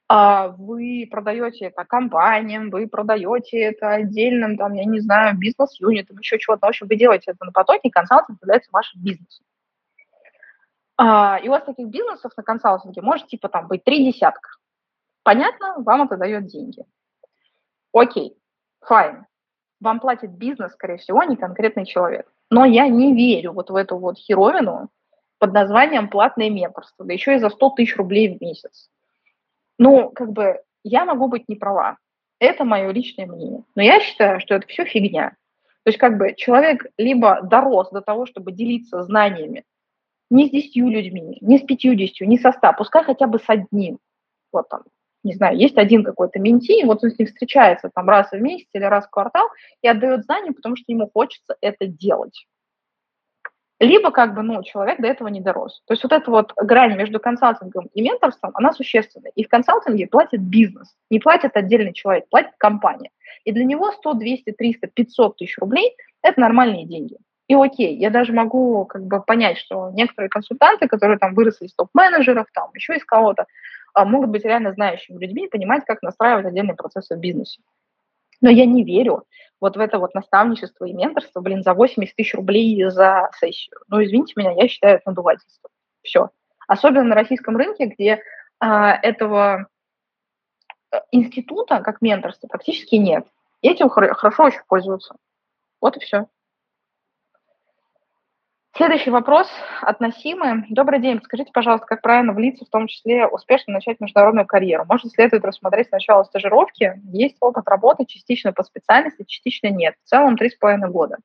а вы продаете это компаниям, вы продаете это отдельным, там, я не знаю, бизнес-юнитам, еще чего-то. В общем, вы делаете это на потоке, и консалтинг является вашим бизнесом. А, и у вас таких бизнесов на консалтинге может типа там быть три десятка. Понятно, вам это дает деньги. Окей, fine. Вам платит бизнес, скорее всего, а не конкретный человек. Но я не верю вот в эту вот херовину под названием платное менторство, да еще и за 100 тысяч рублей в месяц. Ну, как бы, я могу быть не права. Это мое личное мнение. Но я считаю, что это все фигня. То есть, как бы, человек либо дорос до того, чтобы делиться знаниями не с десятью людьми, не с пятьюдесятью, не со ста, пускай хотя бы с одним. Вот там, не знаю, есть один какой-то менти, вот он с ним встречается там раз в месяц или раз в квартал и отдает знания, потому что ему хочется это делать. Либо как бы, ну, человек до этого не дорос. То есть вот эта вот грань между консалтингом и менторством, она существенная. И в консалтинге платит бизнес, не платит отдельный человек, платит компания. И для него 100, 200, 300, 500 тысяч рублей – это нормальные деньги. И окей, я даже могу как бы понять, что некоторые консультанты, которые там выросли из топ-менеджеров, там еще из кого-то, могут быть реально знающими людьми и понимать, как настраивать отдельные процессы в бизнесе. Но я не верю вот в это вот наставничество и менторство, блин, за 80 тысяч рублей за сессию. Ну, извините меня, я считаю это надувательством. Все. Особенно на российском рынке, где а, этого э, института, как менторство, практически нет. И этим хорошо очень пользуются. Вот и все. Следующий вопрос относимый. Добрый день. Скажите, пожалуйста, как правильно влиться, в том числе успешно начать международную карьеру? Может, следует рассмотреть сначала стажировки? Есть опыт работы, частично по специальности, частично нет. В целом три с половиной года.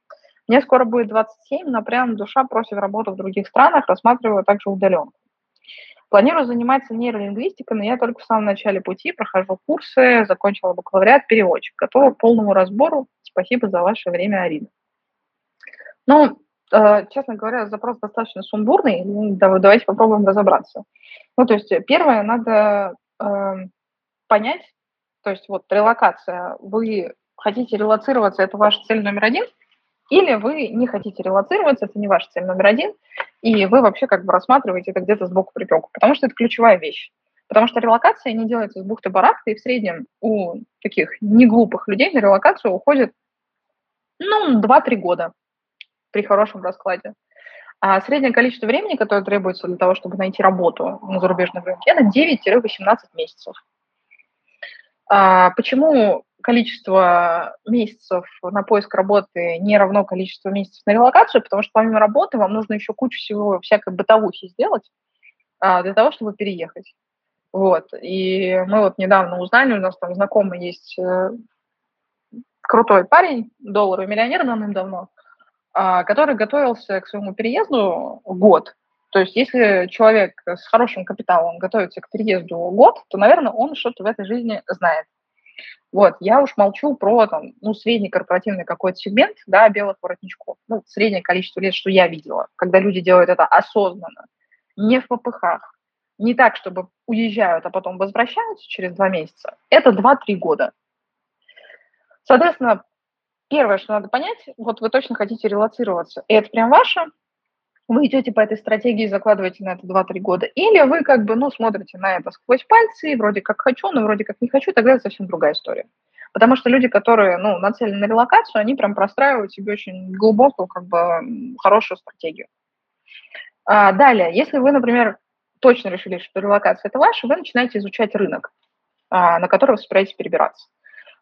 Мне скоро будет 27, но прям душа просит работу в других странах, рассматриваю также удаленку. Планирую заниматься нейролингвистикой, но я только в самом начале пути, прохожу курсы, закончила бакалавриат, переводчик. Готова к полному разбору. Спасибо за ваше время, Арина. Ну, честно говоря, запрос достаточно сумбурный. Давайте попробуем разобраться. Ну, то есть, первое, надо э, понять, то есть вот релокация, вы хотите релацироваться, это ваша цель номер один, или вы не хотите релацироваться, это не ваша цель номер один, и вы вообще как бы рассматриваете это где-то сбоку припеку, потому что это ключевая вещь. Потому что релокация не делается с бухты-барахты, и в среднем у таких неглупых людей на релокацию уходит, ну, 2-3 года при хорошем раскладе. А среднее количество времени, которое требуется для того, чтобы найти работу на зарубежном рынке, это 9-18 месяцев. А почему количество месяцев на поиск работы не равно количеству месяцев на релокацию? Потому что помимо работы вам нужно еще кучу всего всякой бытовухи сделать а, для того, чтобы переехать. Вот. И мы вот недавно узнали, у нас там знакомый есть э, крутой парень, долларовый миллионер давным-давно, а, который готовился к своему переезду год. То есть если человек с хорошим капиталом готовится к переезду год, то, наверное, он что-то в этой жизни знает. Вот, я уж молчу про там, ну, средний корпоративный какой-то сегмент, да, белых воротничков. Ну, среднее количество лет, что я видела, когда люди делают это осознанно, не в попыхах, не так, чтобы уезжают, а потом возвращаются через два месяца. Это 2-3 года. Соответственно, первое, что надо понять, вот вы точно хотите релацироваться, и это прям ваше, вы идете по этой стратегии, закладываете на это 2-3 года, или вы как бы, ну, смотрите на это сквозь пальцы, вроде как хочу, но вроде как не хочу, тогда это совсем другая история. Потому что люди, которые, ну, нацелены на релокацию, они прям простраивают себе очень глубокую, как бы, хорошую стратегию. А, далее, если вы, например, точно решили, что релокация – это ваше, вы начинаете изучать рынок, а, на который вы собираетесь перебираться.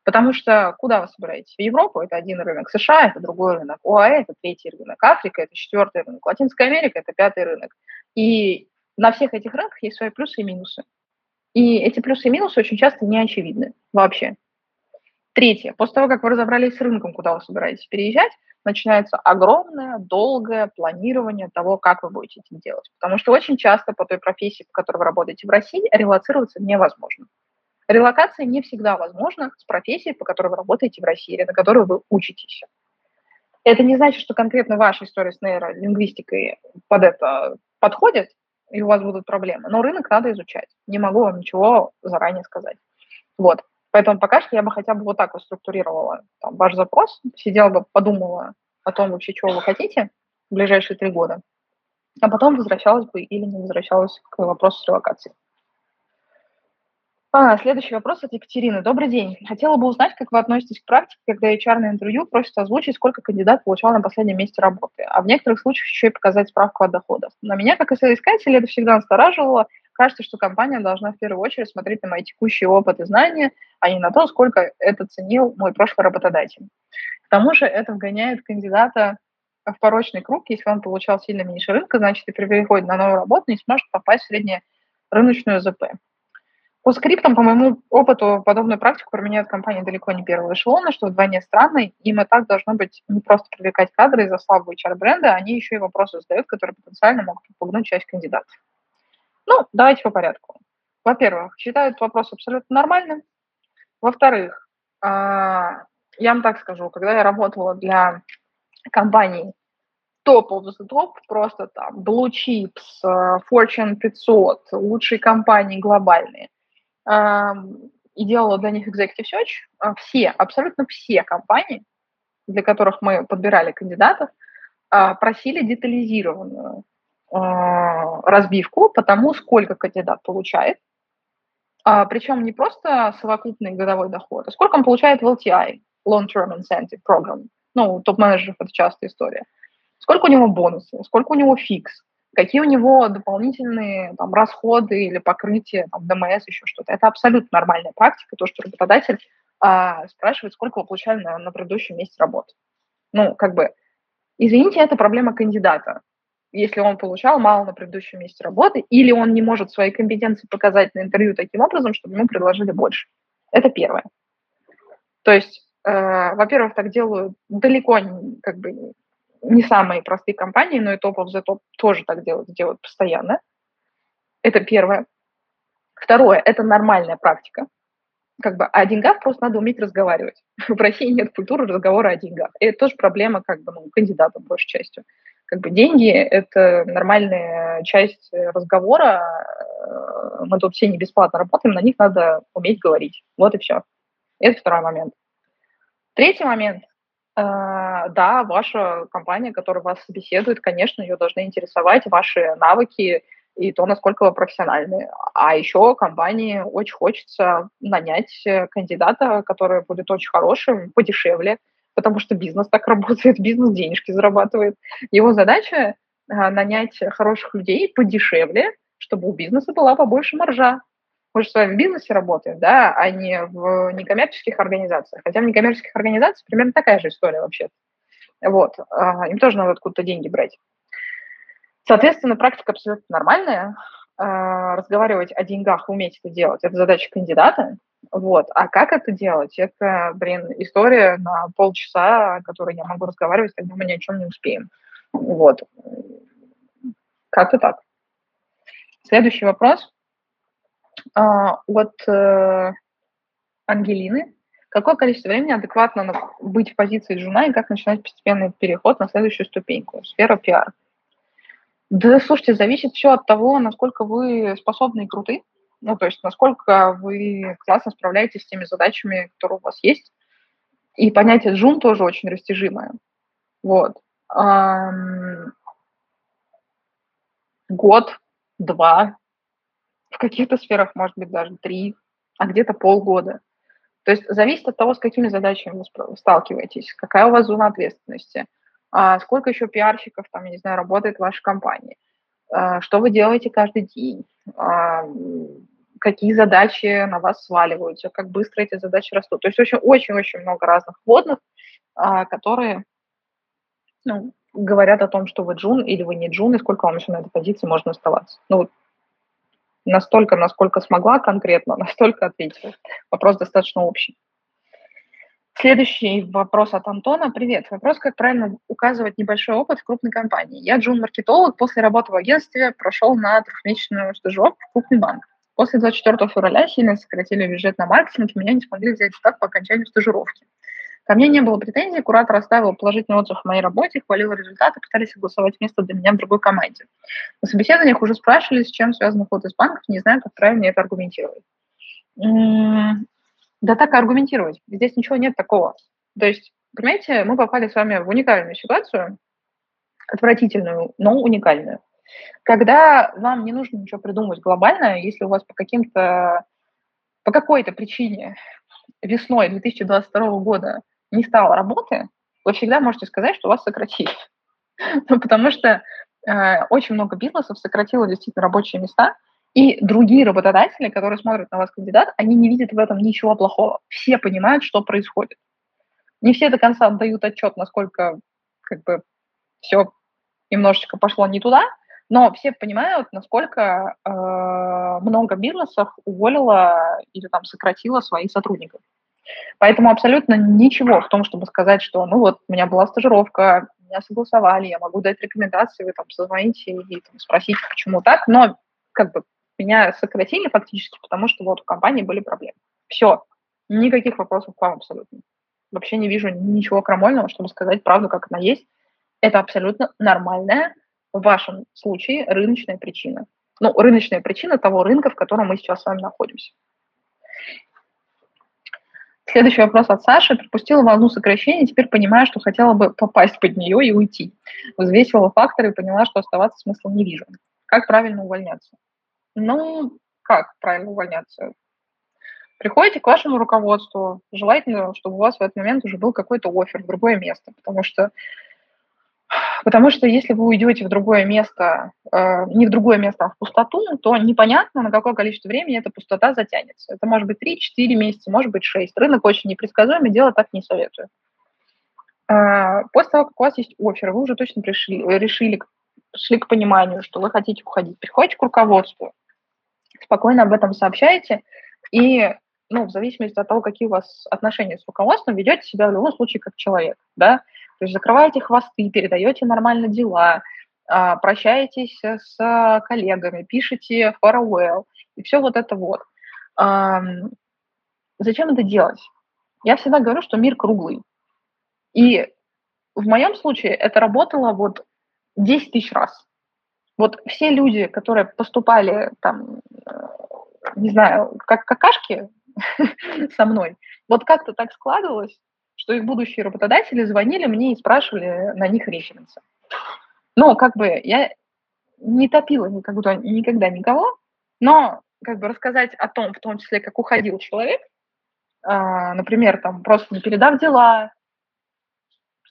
Потому что куда вы собираетесь? В Европу это один рынок, США это другой рынок, ОАЭ это третий рынок, Африка это четвертый рынок, Латинская Америка это пятый рынок. И на всех этих рынках есть свои плюсы и минусы. И эти плюсы и минусы очень часто не очевидны вообще. Третье. После того, как вы разобрались с рынком, куда вы собираетесь переезжать, начинается огромное, долгое планирование того, как вы будете это делать. Потому что очень часто по той профессии, по которой вы работаете в России, релацироваться невозможно. Релокация не всегда возможна с профессией, по которой вы работаете в России или на которой вы учитесь. Это не значит, что конкретно ваша история с нейролингвистикой под это подходит, и у вас будут проблемы. Но рынок надо изучать. Не могу вам ничего заранее сказать. Вот. Поэтому пока что я бы хотя бы вот так вот структурировала там, ваш запрос, сидела бы, подумала о том вообще, чего вы хотите в ближайшие три года, а потом возвращалась бы или не возвращалась к вопросу с релокацией. А, следующий вопрос от Екатерины. Добрый день. Хотела бы узнать, как вы относитесь к практике, когда HR на интервью просит озвучить, сколько кандидат получал на последнем месте работы, а в некоторых случаях еще и показать справку о доходах. На меня, как исследователя, это всегда настораживало. Кажется, что компания должна в первую очередь смотреть на мои текущие опыт и знания, а не на то, сколько это ценил мой прошлый работодатель. К тому же это вгоняет кандидата в порочный круг. Если он получал сильно меньше рынка, значит, и при переходе на новую работу не сможет попасть в среднерыночную ЗП. По скриптам, по моему опыту, подобную практику применяют компании далеко не первого эшелона, что вдвойне странно. Им и так должно быть не просто привлекать кадры из-за слабого HR-бренда, они еще и вопросы задают, которые потенциально могут попугнуть часть кандидатов. Ну, давайте по порядку. Во-первых, считаю этот вопрос абсолютно нормальным. Во-вторых, а, я вам так скажу, когда я работала для компаний топ of the просто там Blue Chips, э, Fortune 500, лучшие компании глобальные – и делала для них executive search, а, все, абсолютно все компании, для которых мы подбирали кандидатов, а, просили детализированную а, разбивку по тому, сколько кандидат получает, причем не просто совокупный годовой доход, а сколько он получает в LTI, Long-Term Incentive Program. Ну, топ-менеджеров это частая история. Сколько у него бонусы, сколько у него фикс, какие у него дополнительные там, расходы или покрытие, там, ДМС, еще что-то. Это абсолютно нормальная практика, то, что работодатель а, спрашивает, сколько вы получали на, на предыдущем месте работы. Ну, как бы, извините, это проблема кандидата. Если он получал мало на предыдущем месте работы, или он не может свои компетенции показать на интервью таким образом, чтобы ему предложили больше. Это первое. То есть, э, во-первых, так делают далеко как бы не самые простые компании, но и топ of the top тоже так делают, делают постоянно. Это первое. Второе, это нормальная практика. Как бы о деньгах просто надо уметь разговаривать. В России нет культуры разговора о деньгах. И это тоже проблема как бы ну, кандидата, большей частью. Как бы деньги – это нормальная часть разговора. Мы тут все не бесплатно работаем, на них надо уметь говорить. Вот и все. Это второй момент. Третий момент да, ваша компания, которая вас собеседует, конечно, ее должны интересовать ваши навыки и то, насколько вы профессиональны. А еще компании очень хочется нанять э, кандидата, который будет очень хорошим, подешевле, потому что бизнес так работает, бизнес денежки зарабатывает. Его задача э, нанять хороших людей подешевле, чтобы у бизнеса была побольше маржа мы же с вами в бизнесе работаем, да, а не в некоммерческих организациях. Хотя в некоммерческих организациях примерно такая же история вообще. Вот. А, им тоже надо откуда-то деньги брать. Соответственно, практика абсолютно нормальная. А, разговаривать о деньгах, уметь это делать, это задача кандидата. Вот. А как это делать? Это, блин, история на полчаса, о которой я могу разговаривать, когда мы ни о чем не успеем. Вот. Как-то так. Следующий вопрос от э, Ангелины. Какое количество времени адекватно быть в позиции жена и как начинать постепенный переход на следующую ступеньку? Сфера пиар. Да, слушайте, зависит все от того, насколько вы способны и круты. Ну, то есть, насколько вы классно справляетесь с теми задачами, которые у вас есть. И понятие джун тоже очень растяжимое. Вот. Год, два, каких-то сферах, может быть, даже три, а где-то полгода. То есть зависит от того, с какими задачами вы сталкиваетесь, какая у вас зона ответственности, а сколько еще пиарщиков, там, я не знаю, работает в вашей компании, а, что вы делаете каждый день, а, какие задачи на вас сваливаются, как быстро эти задачи растут. То есть очень-очень много разных вводных, которые ну, говорят о том, что вы джун или вы не джун, и сколько вам еще на этой позиции можно оставаться. Ну, настолько, насколько смогла конкретно, настолько ответила. Вопрос достаточно общий. Следующий вопрос от Антона. Привет. Вопрос, как правильно указывать небольшой опыт в крупной компании. Я джун-маркетолог, после работы в агентстве прошел на трехмесячную стажировку в крупный банк. После 24 февраля сильно сократили бюджет на маркетинг, меня не смогли взять в штат по окончанию стажировки. Ко мне не было претензий, куратор оставил положительный отзыв о моей работе, хвалил результаты, пытались согласовать место для меня в другой команде. На собеседованиях уже спрашивали, с чем связан уход из банков, не знаю, как правильно это аргументировать. Да так и аргументировать. Здесь ничего нет такого. То есть, понимаете, мы попали с вами в уникальную ситуацию, отвратительную, но уникальную. Когда вам не нужно ничего придумывать глобально, если у вас по каким-то, по какой-то причине весной 2022 года не стало работы, вы всегда можете сказать, что вас сократили. Ну, потому что э, очень много бизнесов сократило действительно рабочие места, и другие работодатели, которые смотрят на вас кандидат, они не видят в этом ничего плохого. Все понимают, что происходит. Не все до конца отдают отчет, насколько как бы все немножечко пошло не туда, но все понимают, насколько э, много бизнесов уволило или там сократило своих сотрудников. Поэтому абсолютно ничего в том, чтобы сказать, что ну вот у меня была стажировка, меня согласовали, я могу дать рекомендации, вы там позвоните и там, спросите, почему так, но как бы меня сократили фактически, потому что вот у компании были проблемы. Все. Никаких вопросов к вам абсолютно. Вообще не вижу ничего крамольного, чтобы сказать правду, как она есть. Это абсолютно нормальная, в вашем случае, рыночная причина. Ну, рыночная причина того рынка, в котором мы сейчас с вами находимся. Следующий вопрос от Саши. Пропустила волну сокращения, теперь понимаю, что хотела бы попасть под нее и уйти. Взвесила факторы и поняла, что оставаться смысла не вижу. Как правильно увольняться? Ну, как правильно увольняться? Приходите к вашему руководству, желательно, чтобы у вас в этот момент уже был какой-то офер в другое место, потому что Потому что если вы уйдете в другое место, э, не в другое место, а в пустоту, то непонятно, на какое количество времени эта пустота затянется. Это может быть 3-4 месяца, может быть 6. Рынок очень непредсказуемый, делать так не советую. Э, после того, как у вас есть офер, вы уже точно пришли, решили, пришли к пониманию, что вы хотите уходить, приходите к руководству, спокойно об этом сообщаете, и ну, в зависимости от того, какие у вас отношения с руководством, ведете себя в любом случае как человек, да, то есть закрываете хвосты, передаете нормально дела, а, прощаетесь с коллегами, пишете farewell, и все вот это вот. Зачем это делать? Я всегда говорю, что мир круглый. И в моем случае это работало вот 10 тысяч раз. Вот все люди, которые поступали там, э, не знаю, как какашки со мной, вот как-то так складывалось, что их будущие работодатели звонили мне и спрашивали на них референсы. Но как бы я не топила никогда, никогда никого, но как бы рассказать о том, в том числе, как уходил человек, э, например, там просто передав дела,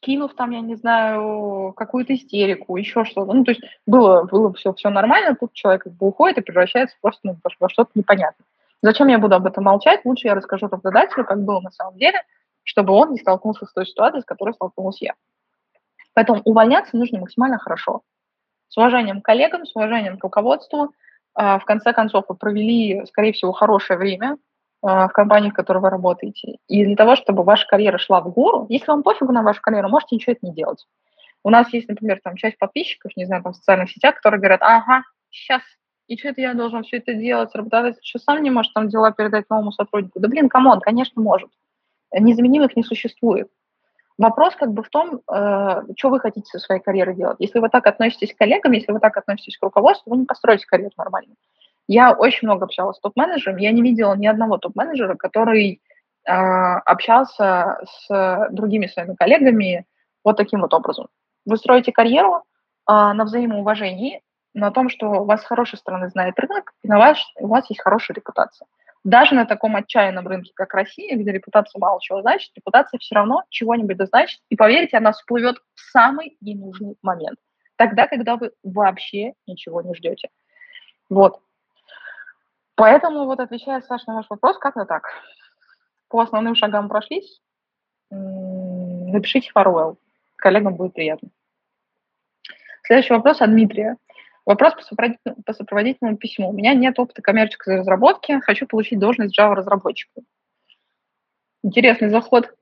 кинув там, я не знаю, какую-то истерику, еще что-то. Ну, то есть было, было все, все нормально, тут человек как бы уходит и превращается просто ну, во что-то непонятное. Зачем я буду об этом молчать? Лучше я расскажу работодателю, как было на самом деле, чтобы он не столкнулся с той ситуацией, с которой столкнулась я. Поэтому увольняться нужно максимально хорошо. С уважением к коллегам, с уважением к руководству. А, в конце концов, вы провели, скорее всего, хорошее время а, в компании, в которой вы работаете. И для того, чтобы ваша карьера шла в гору, если вам пофигу на вашу карьеру, можете ничего это не делать. У нас есть, например, там часть подписчиков, не знаю, там в социальных сетях, которые говорят, ага, сейчас, и что это я должен все это делать, работодатель что сам не может там дела передать новому сотруднику. Да блин, come on, конечно, может. Незаменимых не существует. Вопрос как бы в том, э, что вы хотите со своей карьерой делать. Если вы так относитесь к коллегам, если вы так относитесь к руководству, вы не построите карьеру нормально. Я очень много общалась с топ-менеджером, я не видела ни одного топ-менеджера, который э, общался с другими своими коллегами вот таким вот образом. Вы строите карьеру э, на взаимоуважении, на том, что у вас с хорошей стороны знает рынок, и на ваш, у вас есть хорошая репутация. Даже на таком отчаянном рынке, как Россия, где репутация мало чего значит, репутация все равно чего-нибудь значит. И поверьте, она всплывет в самый ненужный момент. Тогда, когда вы вообще ничего не ждете. Вот. Поэтому, вот отвечая, Саша, на ваш вопрос, как-то так. По основным шагам прошлись. Напишите farewell. Коллегам будет приятно. Следующий вопрос от Дмитрия. Вопрос по сопроводительному, письму. У меня нет опыта коммерческой разработки, хочу получить должность Java-разработчика. Интересный заход.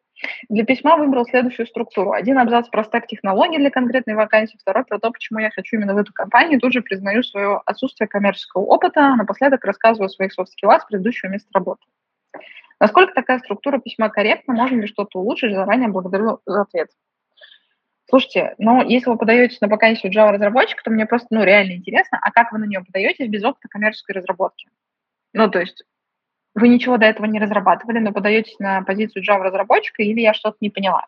Для письма выбрал следующую структуру. Один абзац про стек технологий для конкретной вакансии, второй про то, почему я хочу именно в эту компанию. Тут же признаю свое отсутствие коммерческого опыта, напоследок рассказываю о своих софт-скиллах с предыдущего места работы. Насколько такая структура письма корректна, можно ли что-то улучшить, заранее благодарю за ответ. Слушайте, ну, если вы подаетесь на вакансию Java-разработчика, то мне просто, ну, реально интересно, а как вы на нее подаетесь без опыта коммерческой разработки? Ну, то есть вы ничего до этого не разрабатывали, но подаетесь на позицию Java-разработчика, или я что-то не поняла?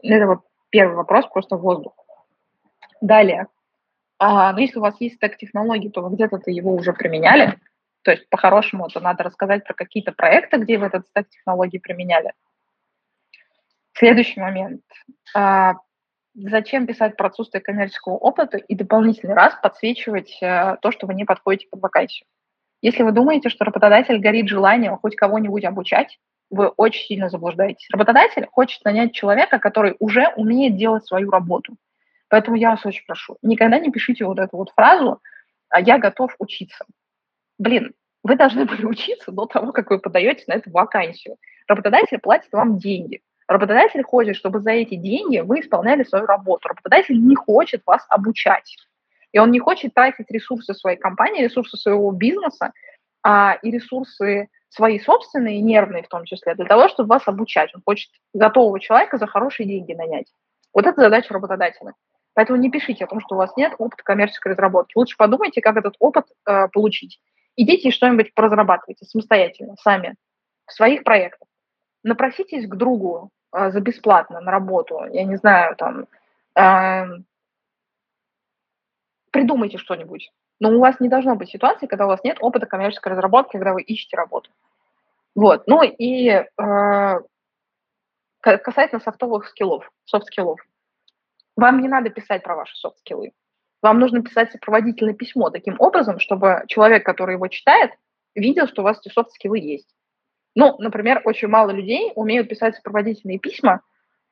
Это вот первый вопрос, просто воздух. Далее. А, ну, если у вас есть стек технологий, то вы где-то его уже применяли. То есть, по-хорошему, это надо рассказать про какие-то проекты, где вы этот стек технологий применяли. Следующий момент. А, зачем писать про отсутствие коммерческого опыта и дополнительный раз подсвечивать а, то, что вы не подходите под вакансию? Если вы думаете, что работодатель горит желанием хоть кого-нибудь обучать, вы очень сильно заблуждаетесь. Работодатель хочет нанять человека, который уже умеет делать свою работу. Поэтому я вас очень прошу, никогда не пишите вот эту вот фразу «А «я готов учиться». Блин, вы должны были учиться до того, как вы подаете на эту вакансию. Работодатель платит вам деньги. Работодатель хочет, чтобы за эти деньги вы исполняли свою работу. Работодатель не хочет вас обучать. И он не хочет тратить ресурсы своей компании, ресурсы своего бизнеса а, и ресурсы свои собственные, нервные в том числе, для того, чтобы вас обучать. Он хочет готового человека за хорошие деньги нанять. Вот это задача работодателя. Поэтому не пишите о том, что у вас нет опыта коммерческой разработки. Лучше подумайте, как этот опыт э, получить. Идите и что-нибудь поразрабатывайте самостоятельно, сами, в своих проектах. Напроситесь к другу э, за бесплатно на работу, я не знаю, там, э, придумайте что-нибудь. Но у вас не должно быть ситуации, когда у вас нет опыта коммерческой разработки, когда вы ищете работу. Вот. Ну и э, касательно софтовых скиллов, soft skills'ов. Вам не надо писать про ваши soft skills. Вам нужно писать сопроводительное письмо таким образом, чтобы человек, который его читает, видел, что у вас эти soft skills есть. Ну, например, очень мало людей умеют писать сопроводительные письма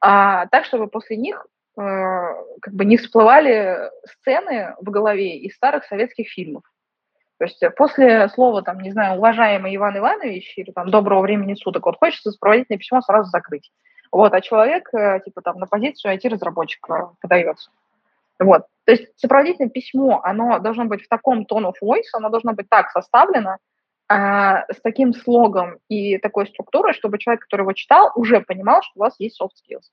а, так, чтобы после них Э, как бы не всплывали сцены в голове из старых советских фильмов. То есть после слова, там, не знаю, уважаемый Иван Иванович или там доброго времени суток, вот хочется сопроводительное письмо сразу закрыть. Вот, а человек, э, типа, там, на позицию IT-разработчика подается. Вот. То есть сопроводительное письмо, оно должно быть в таком of voice, оно должно быть так составлено, э, с таким слогом и такой структурой, чтобы человек, который его читал, уже понимал, что у вас есть soft skills.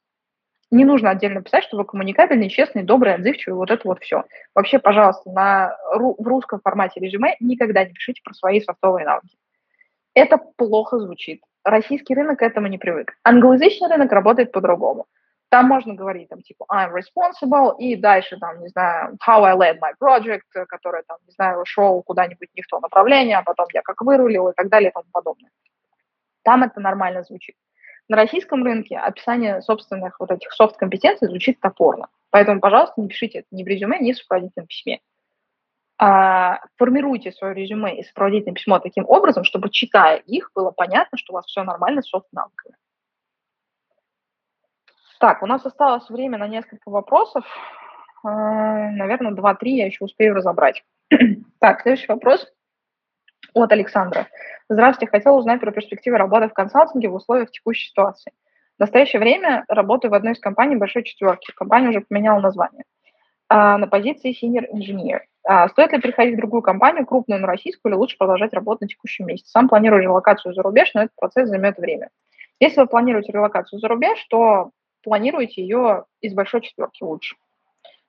Не нужно отдельно писать, что вы коммуникабельный, честный, добрый, отзывчивый, вот это вот все. Вообще, пожалуйста, на, в русском формате резюме никогда не пишите про свои софтовые навыки. Это плохо звучит. Российский рынок к этому не привык. Англоязычный рынок работает по-другому. Там можно говорить, там, типа, I'm responsible, и дальше, там, не знаю, how I led my project, который, там, не знаю, шел куда-нибудь не в то направление, а потом я как вырулил и так далее и тому подобное. Там это нормально звучит. На российском рынке описание собственных вот этих софт-компетенций звучит топорно. Поэтому, пожалуйста, не пишите это ни в резюме, ни в сопроводительном письме. А, формируйте свое резюме и сопроводительное письмо таким образом, чтобы, читая их, было понятно, что у вас все нормально с софт-навыками. Так, у нас осталось время на несколько вопросов. А, наверное, два-три я еще успею разобрать. так, следующий вопрос от Александра. Здравствуйте, хотела узнать про перспективы работы в консалтинге в условиях текущей ситуации. В настоящее время работаю в одной из компаний большой четверки. Компания уже поменяла название. А, на позиции senior engineer. А, стоит ли переходить в другую компанию, крупную, но российскую, или лучше продолжать работать на текущем месте? Сам планирую релокацию за рубеж, но этот процесс займет время. Если вы планируете релокацию за рубеж, то планируете ее из большой четверки лучше.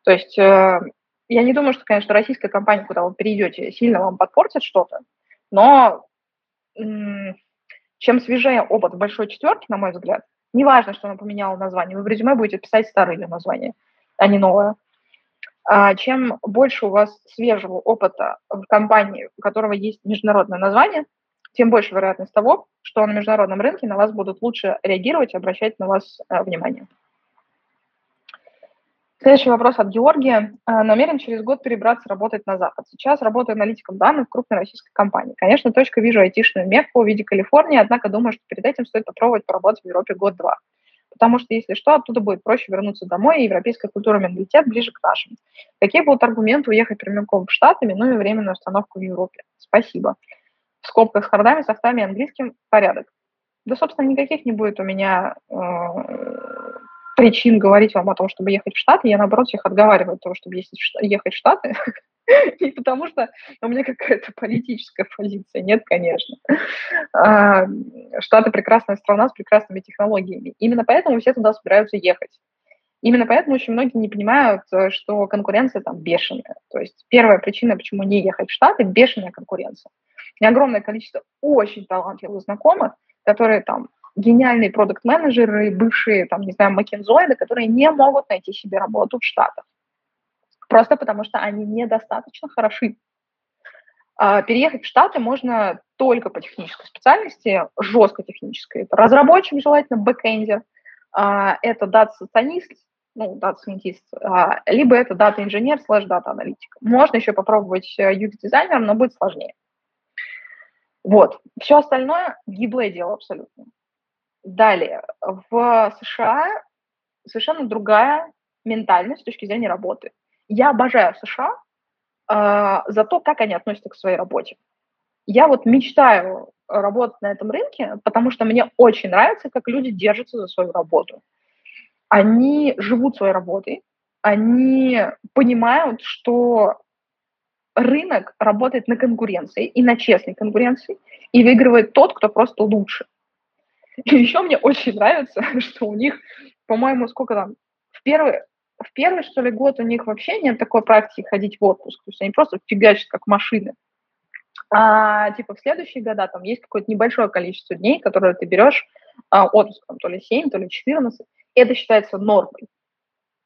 То есть э, я не думаю, что, конечно, российская компания, куда вы перейдете, сильно вам подпортит что-то, но чем свежее опыт в большой четверке, на мой взгляд, неважно, что она поменяла название, вы в резюме будете писать старое название, а не новое. А чем больше у вас свежего опыта в компании, у которого есть международное название, тем больше вероятность того, что на международном рынке на вас будут лучше реагировать и обращать на вас э, внимание. Следующий вопрос от Георгия. А, намерен через год перебраться работать на Запад. Сейчас работаю аналитиком данных в крупной российской компании. Конечно, точка вижу айтишную мекку в виде Калифорнии, однако думаю, что перед этим стоит попробовать поработать в Европе год-два. потому что, если что, оттуда будет проще вернуться домой, и европейская культура и менталитет ближе к нашим. Какие будут аргументы уехать прямиком в Штаты, ну временную установку в Европе? Спасибо. В скобках с хардами, составами английским порядок. Да, собственно, никаких не будет у меня э, причин говорить вам о том, чтобы ехать в Штаты. Я, наоборот, всех отговариваю от того, чтобы ехать в Штаты. Не потому что у меня какая-то политическая позиция. Нет, конечно. А, Штаты прекрасная страна с прекрасными технологиями. Именно поэтому все туда собираются ехать. Именно поэтому очень многие не понимают, что конкуренция там бешеная. То есть первая причина, почему не ехать в Штаты, бешеная конкуренция. И огромное количество очень талантливых знакомых, которые там гениальные product-менеджеры, бывшие, там, не знаю, маккинзоиды, которые не могут найти себе работу в Штатах. Просто потому что они недостаточно хороши. А, переехать в Штаты можно только по технической специальности, жестко технической. Это разработчик, желательно, бэкэндер, это data-сатанист, ну, data scientist, а, либо это data-инженер слэш data-аналитик. Можно еще попробовать UX-дизайнером, но будет сложнее. Вот. Все остальное гиблое дело абсолютно. Далее. В США совершенно другая ментальность с точки зрения работы. Я обожаю США э, за то, как они относятся к своей работе. Я вот мечтаю работать на этом рынке, потому что мне очень нравится, как люди держатся за свою работу. Они живут своей работой, они понимают, что рынок работает на конкуренции и на честной конкуренции, и выигрывает тот, кто просто лучше. И еще мне очень нравится, что у них, по-моему, сколько там, в первый, в первый, что ли, год у них вообще нет такой практики ходить в отпуск. То есть они просто фигачат как машины. А типа в следующие года там есть какое-то небольшое количество дней, которые ты берешь а, отпуск, там, то ли 7, то ли 14, и это считается нормой.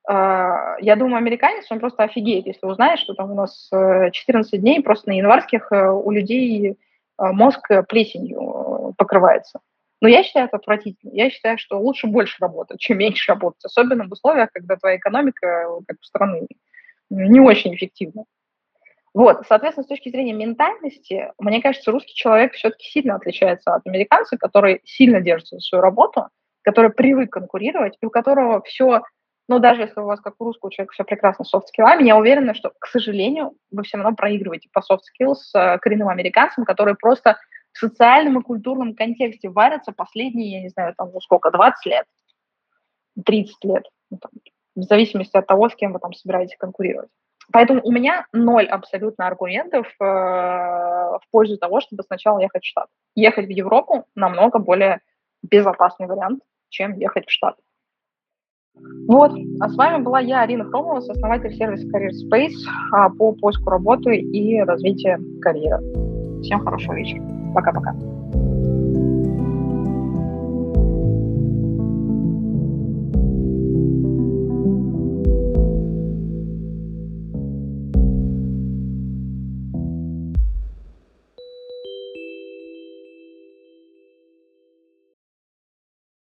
А, я думаю, американец, он просто офигеет, если узнает, что там у нас 14 э, дней просто на январских э, у людей э, мозг плесенью покрывается. Но я считаю это отвратительно. Я считаю, что лучше больше работать, чем меньше работать. Особенно в условиях, когда твоя экономика как бы страны не очень эффективна. Вот, соответственно, с точки зрения ментальности, мне кажется, русский человек все-таки сильно отличается от американца, который сильно держится за свою работу, который привык конкурировать, и у которого все, ну, даже если у вас, как у русского человека, все прекрасно с soft skills'ами, я уверена, что, к сожалению, вы все равно проигрываете по soft skills с э, коренным американцам, которые просто в социальном и культурном контексте варятся последние, я не знаю, там, ну сколько, 20 лет, 30 лет, ну, там, в зависимости от того, с кем вы там собираетесь конкурировать. Поэтому у меня ноль абсолютно аргументов э, в пользу того, чтобы сначала ехать в Штат. Ехать в Европу намного более безопасный вариант, чем ехать в Штат. Вот, а с вами была я, Арина Хромова, основатель сервиса Career Space а, по поиску работы и развитию карьеры. Всем хорошего вечера. Пока-пока.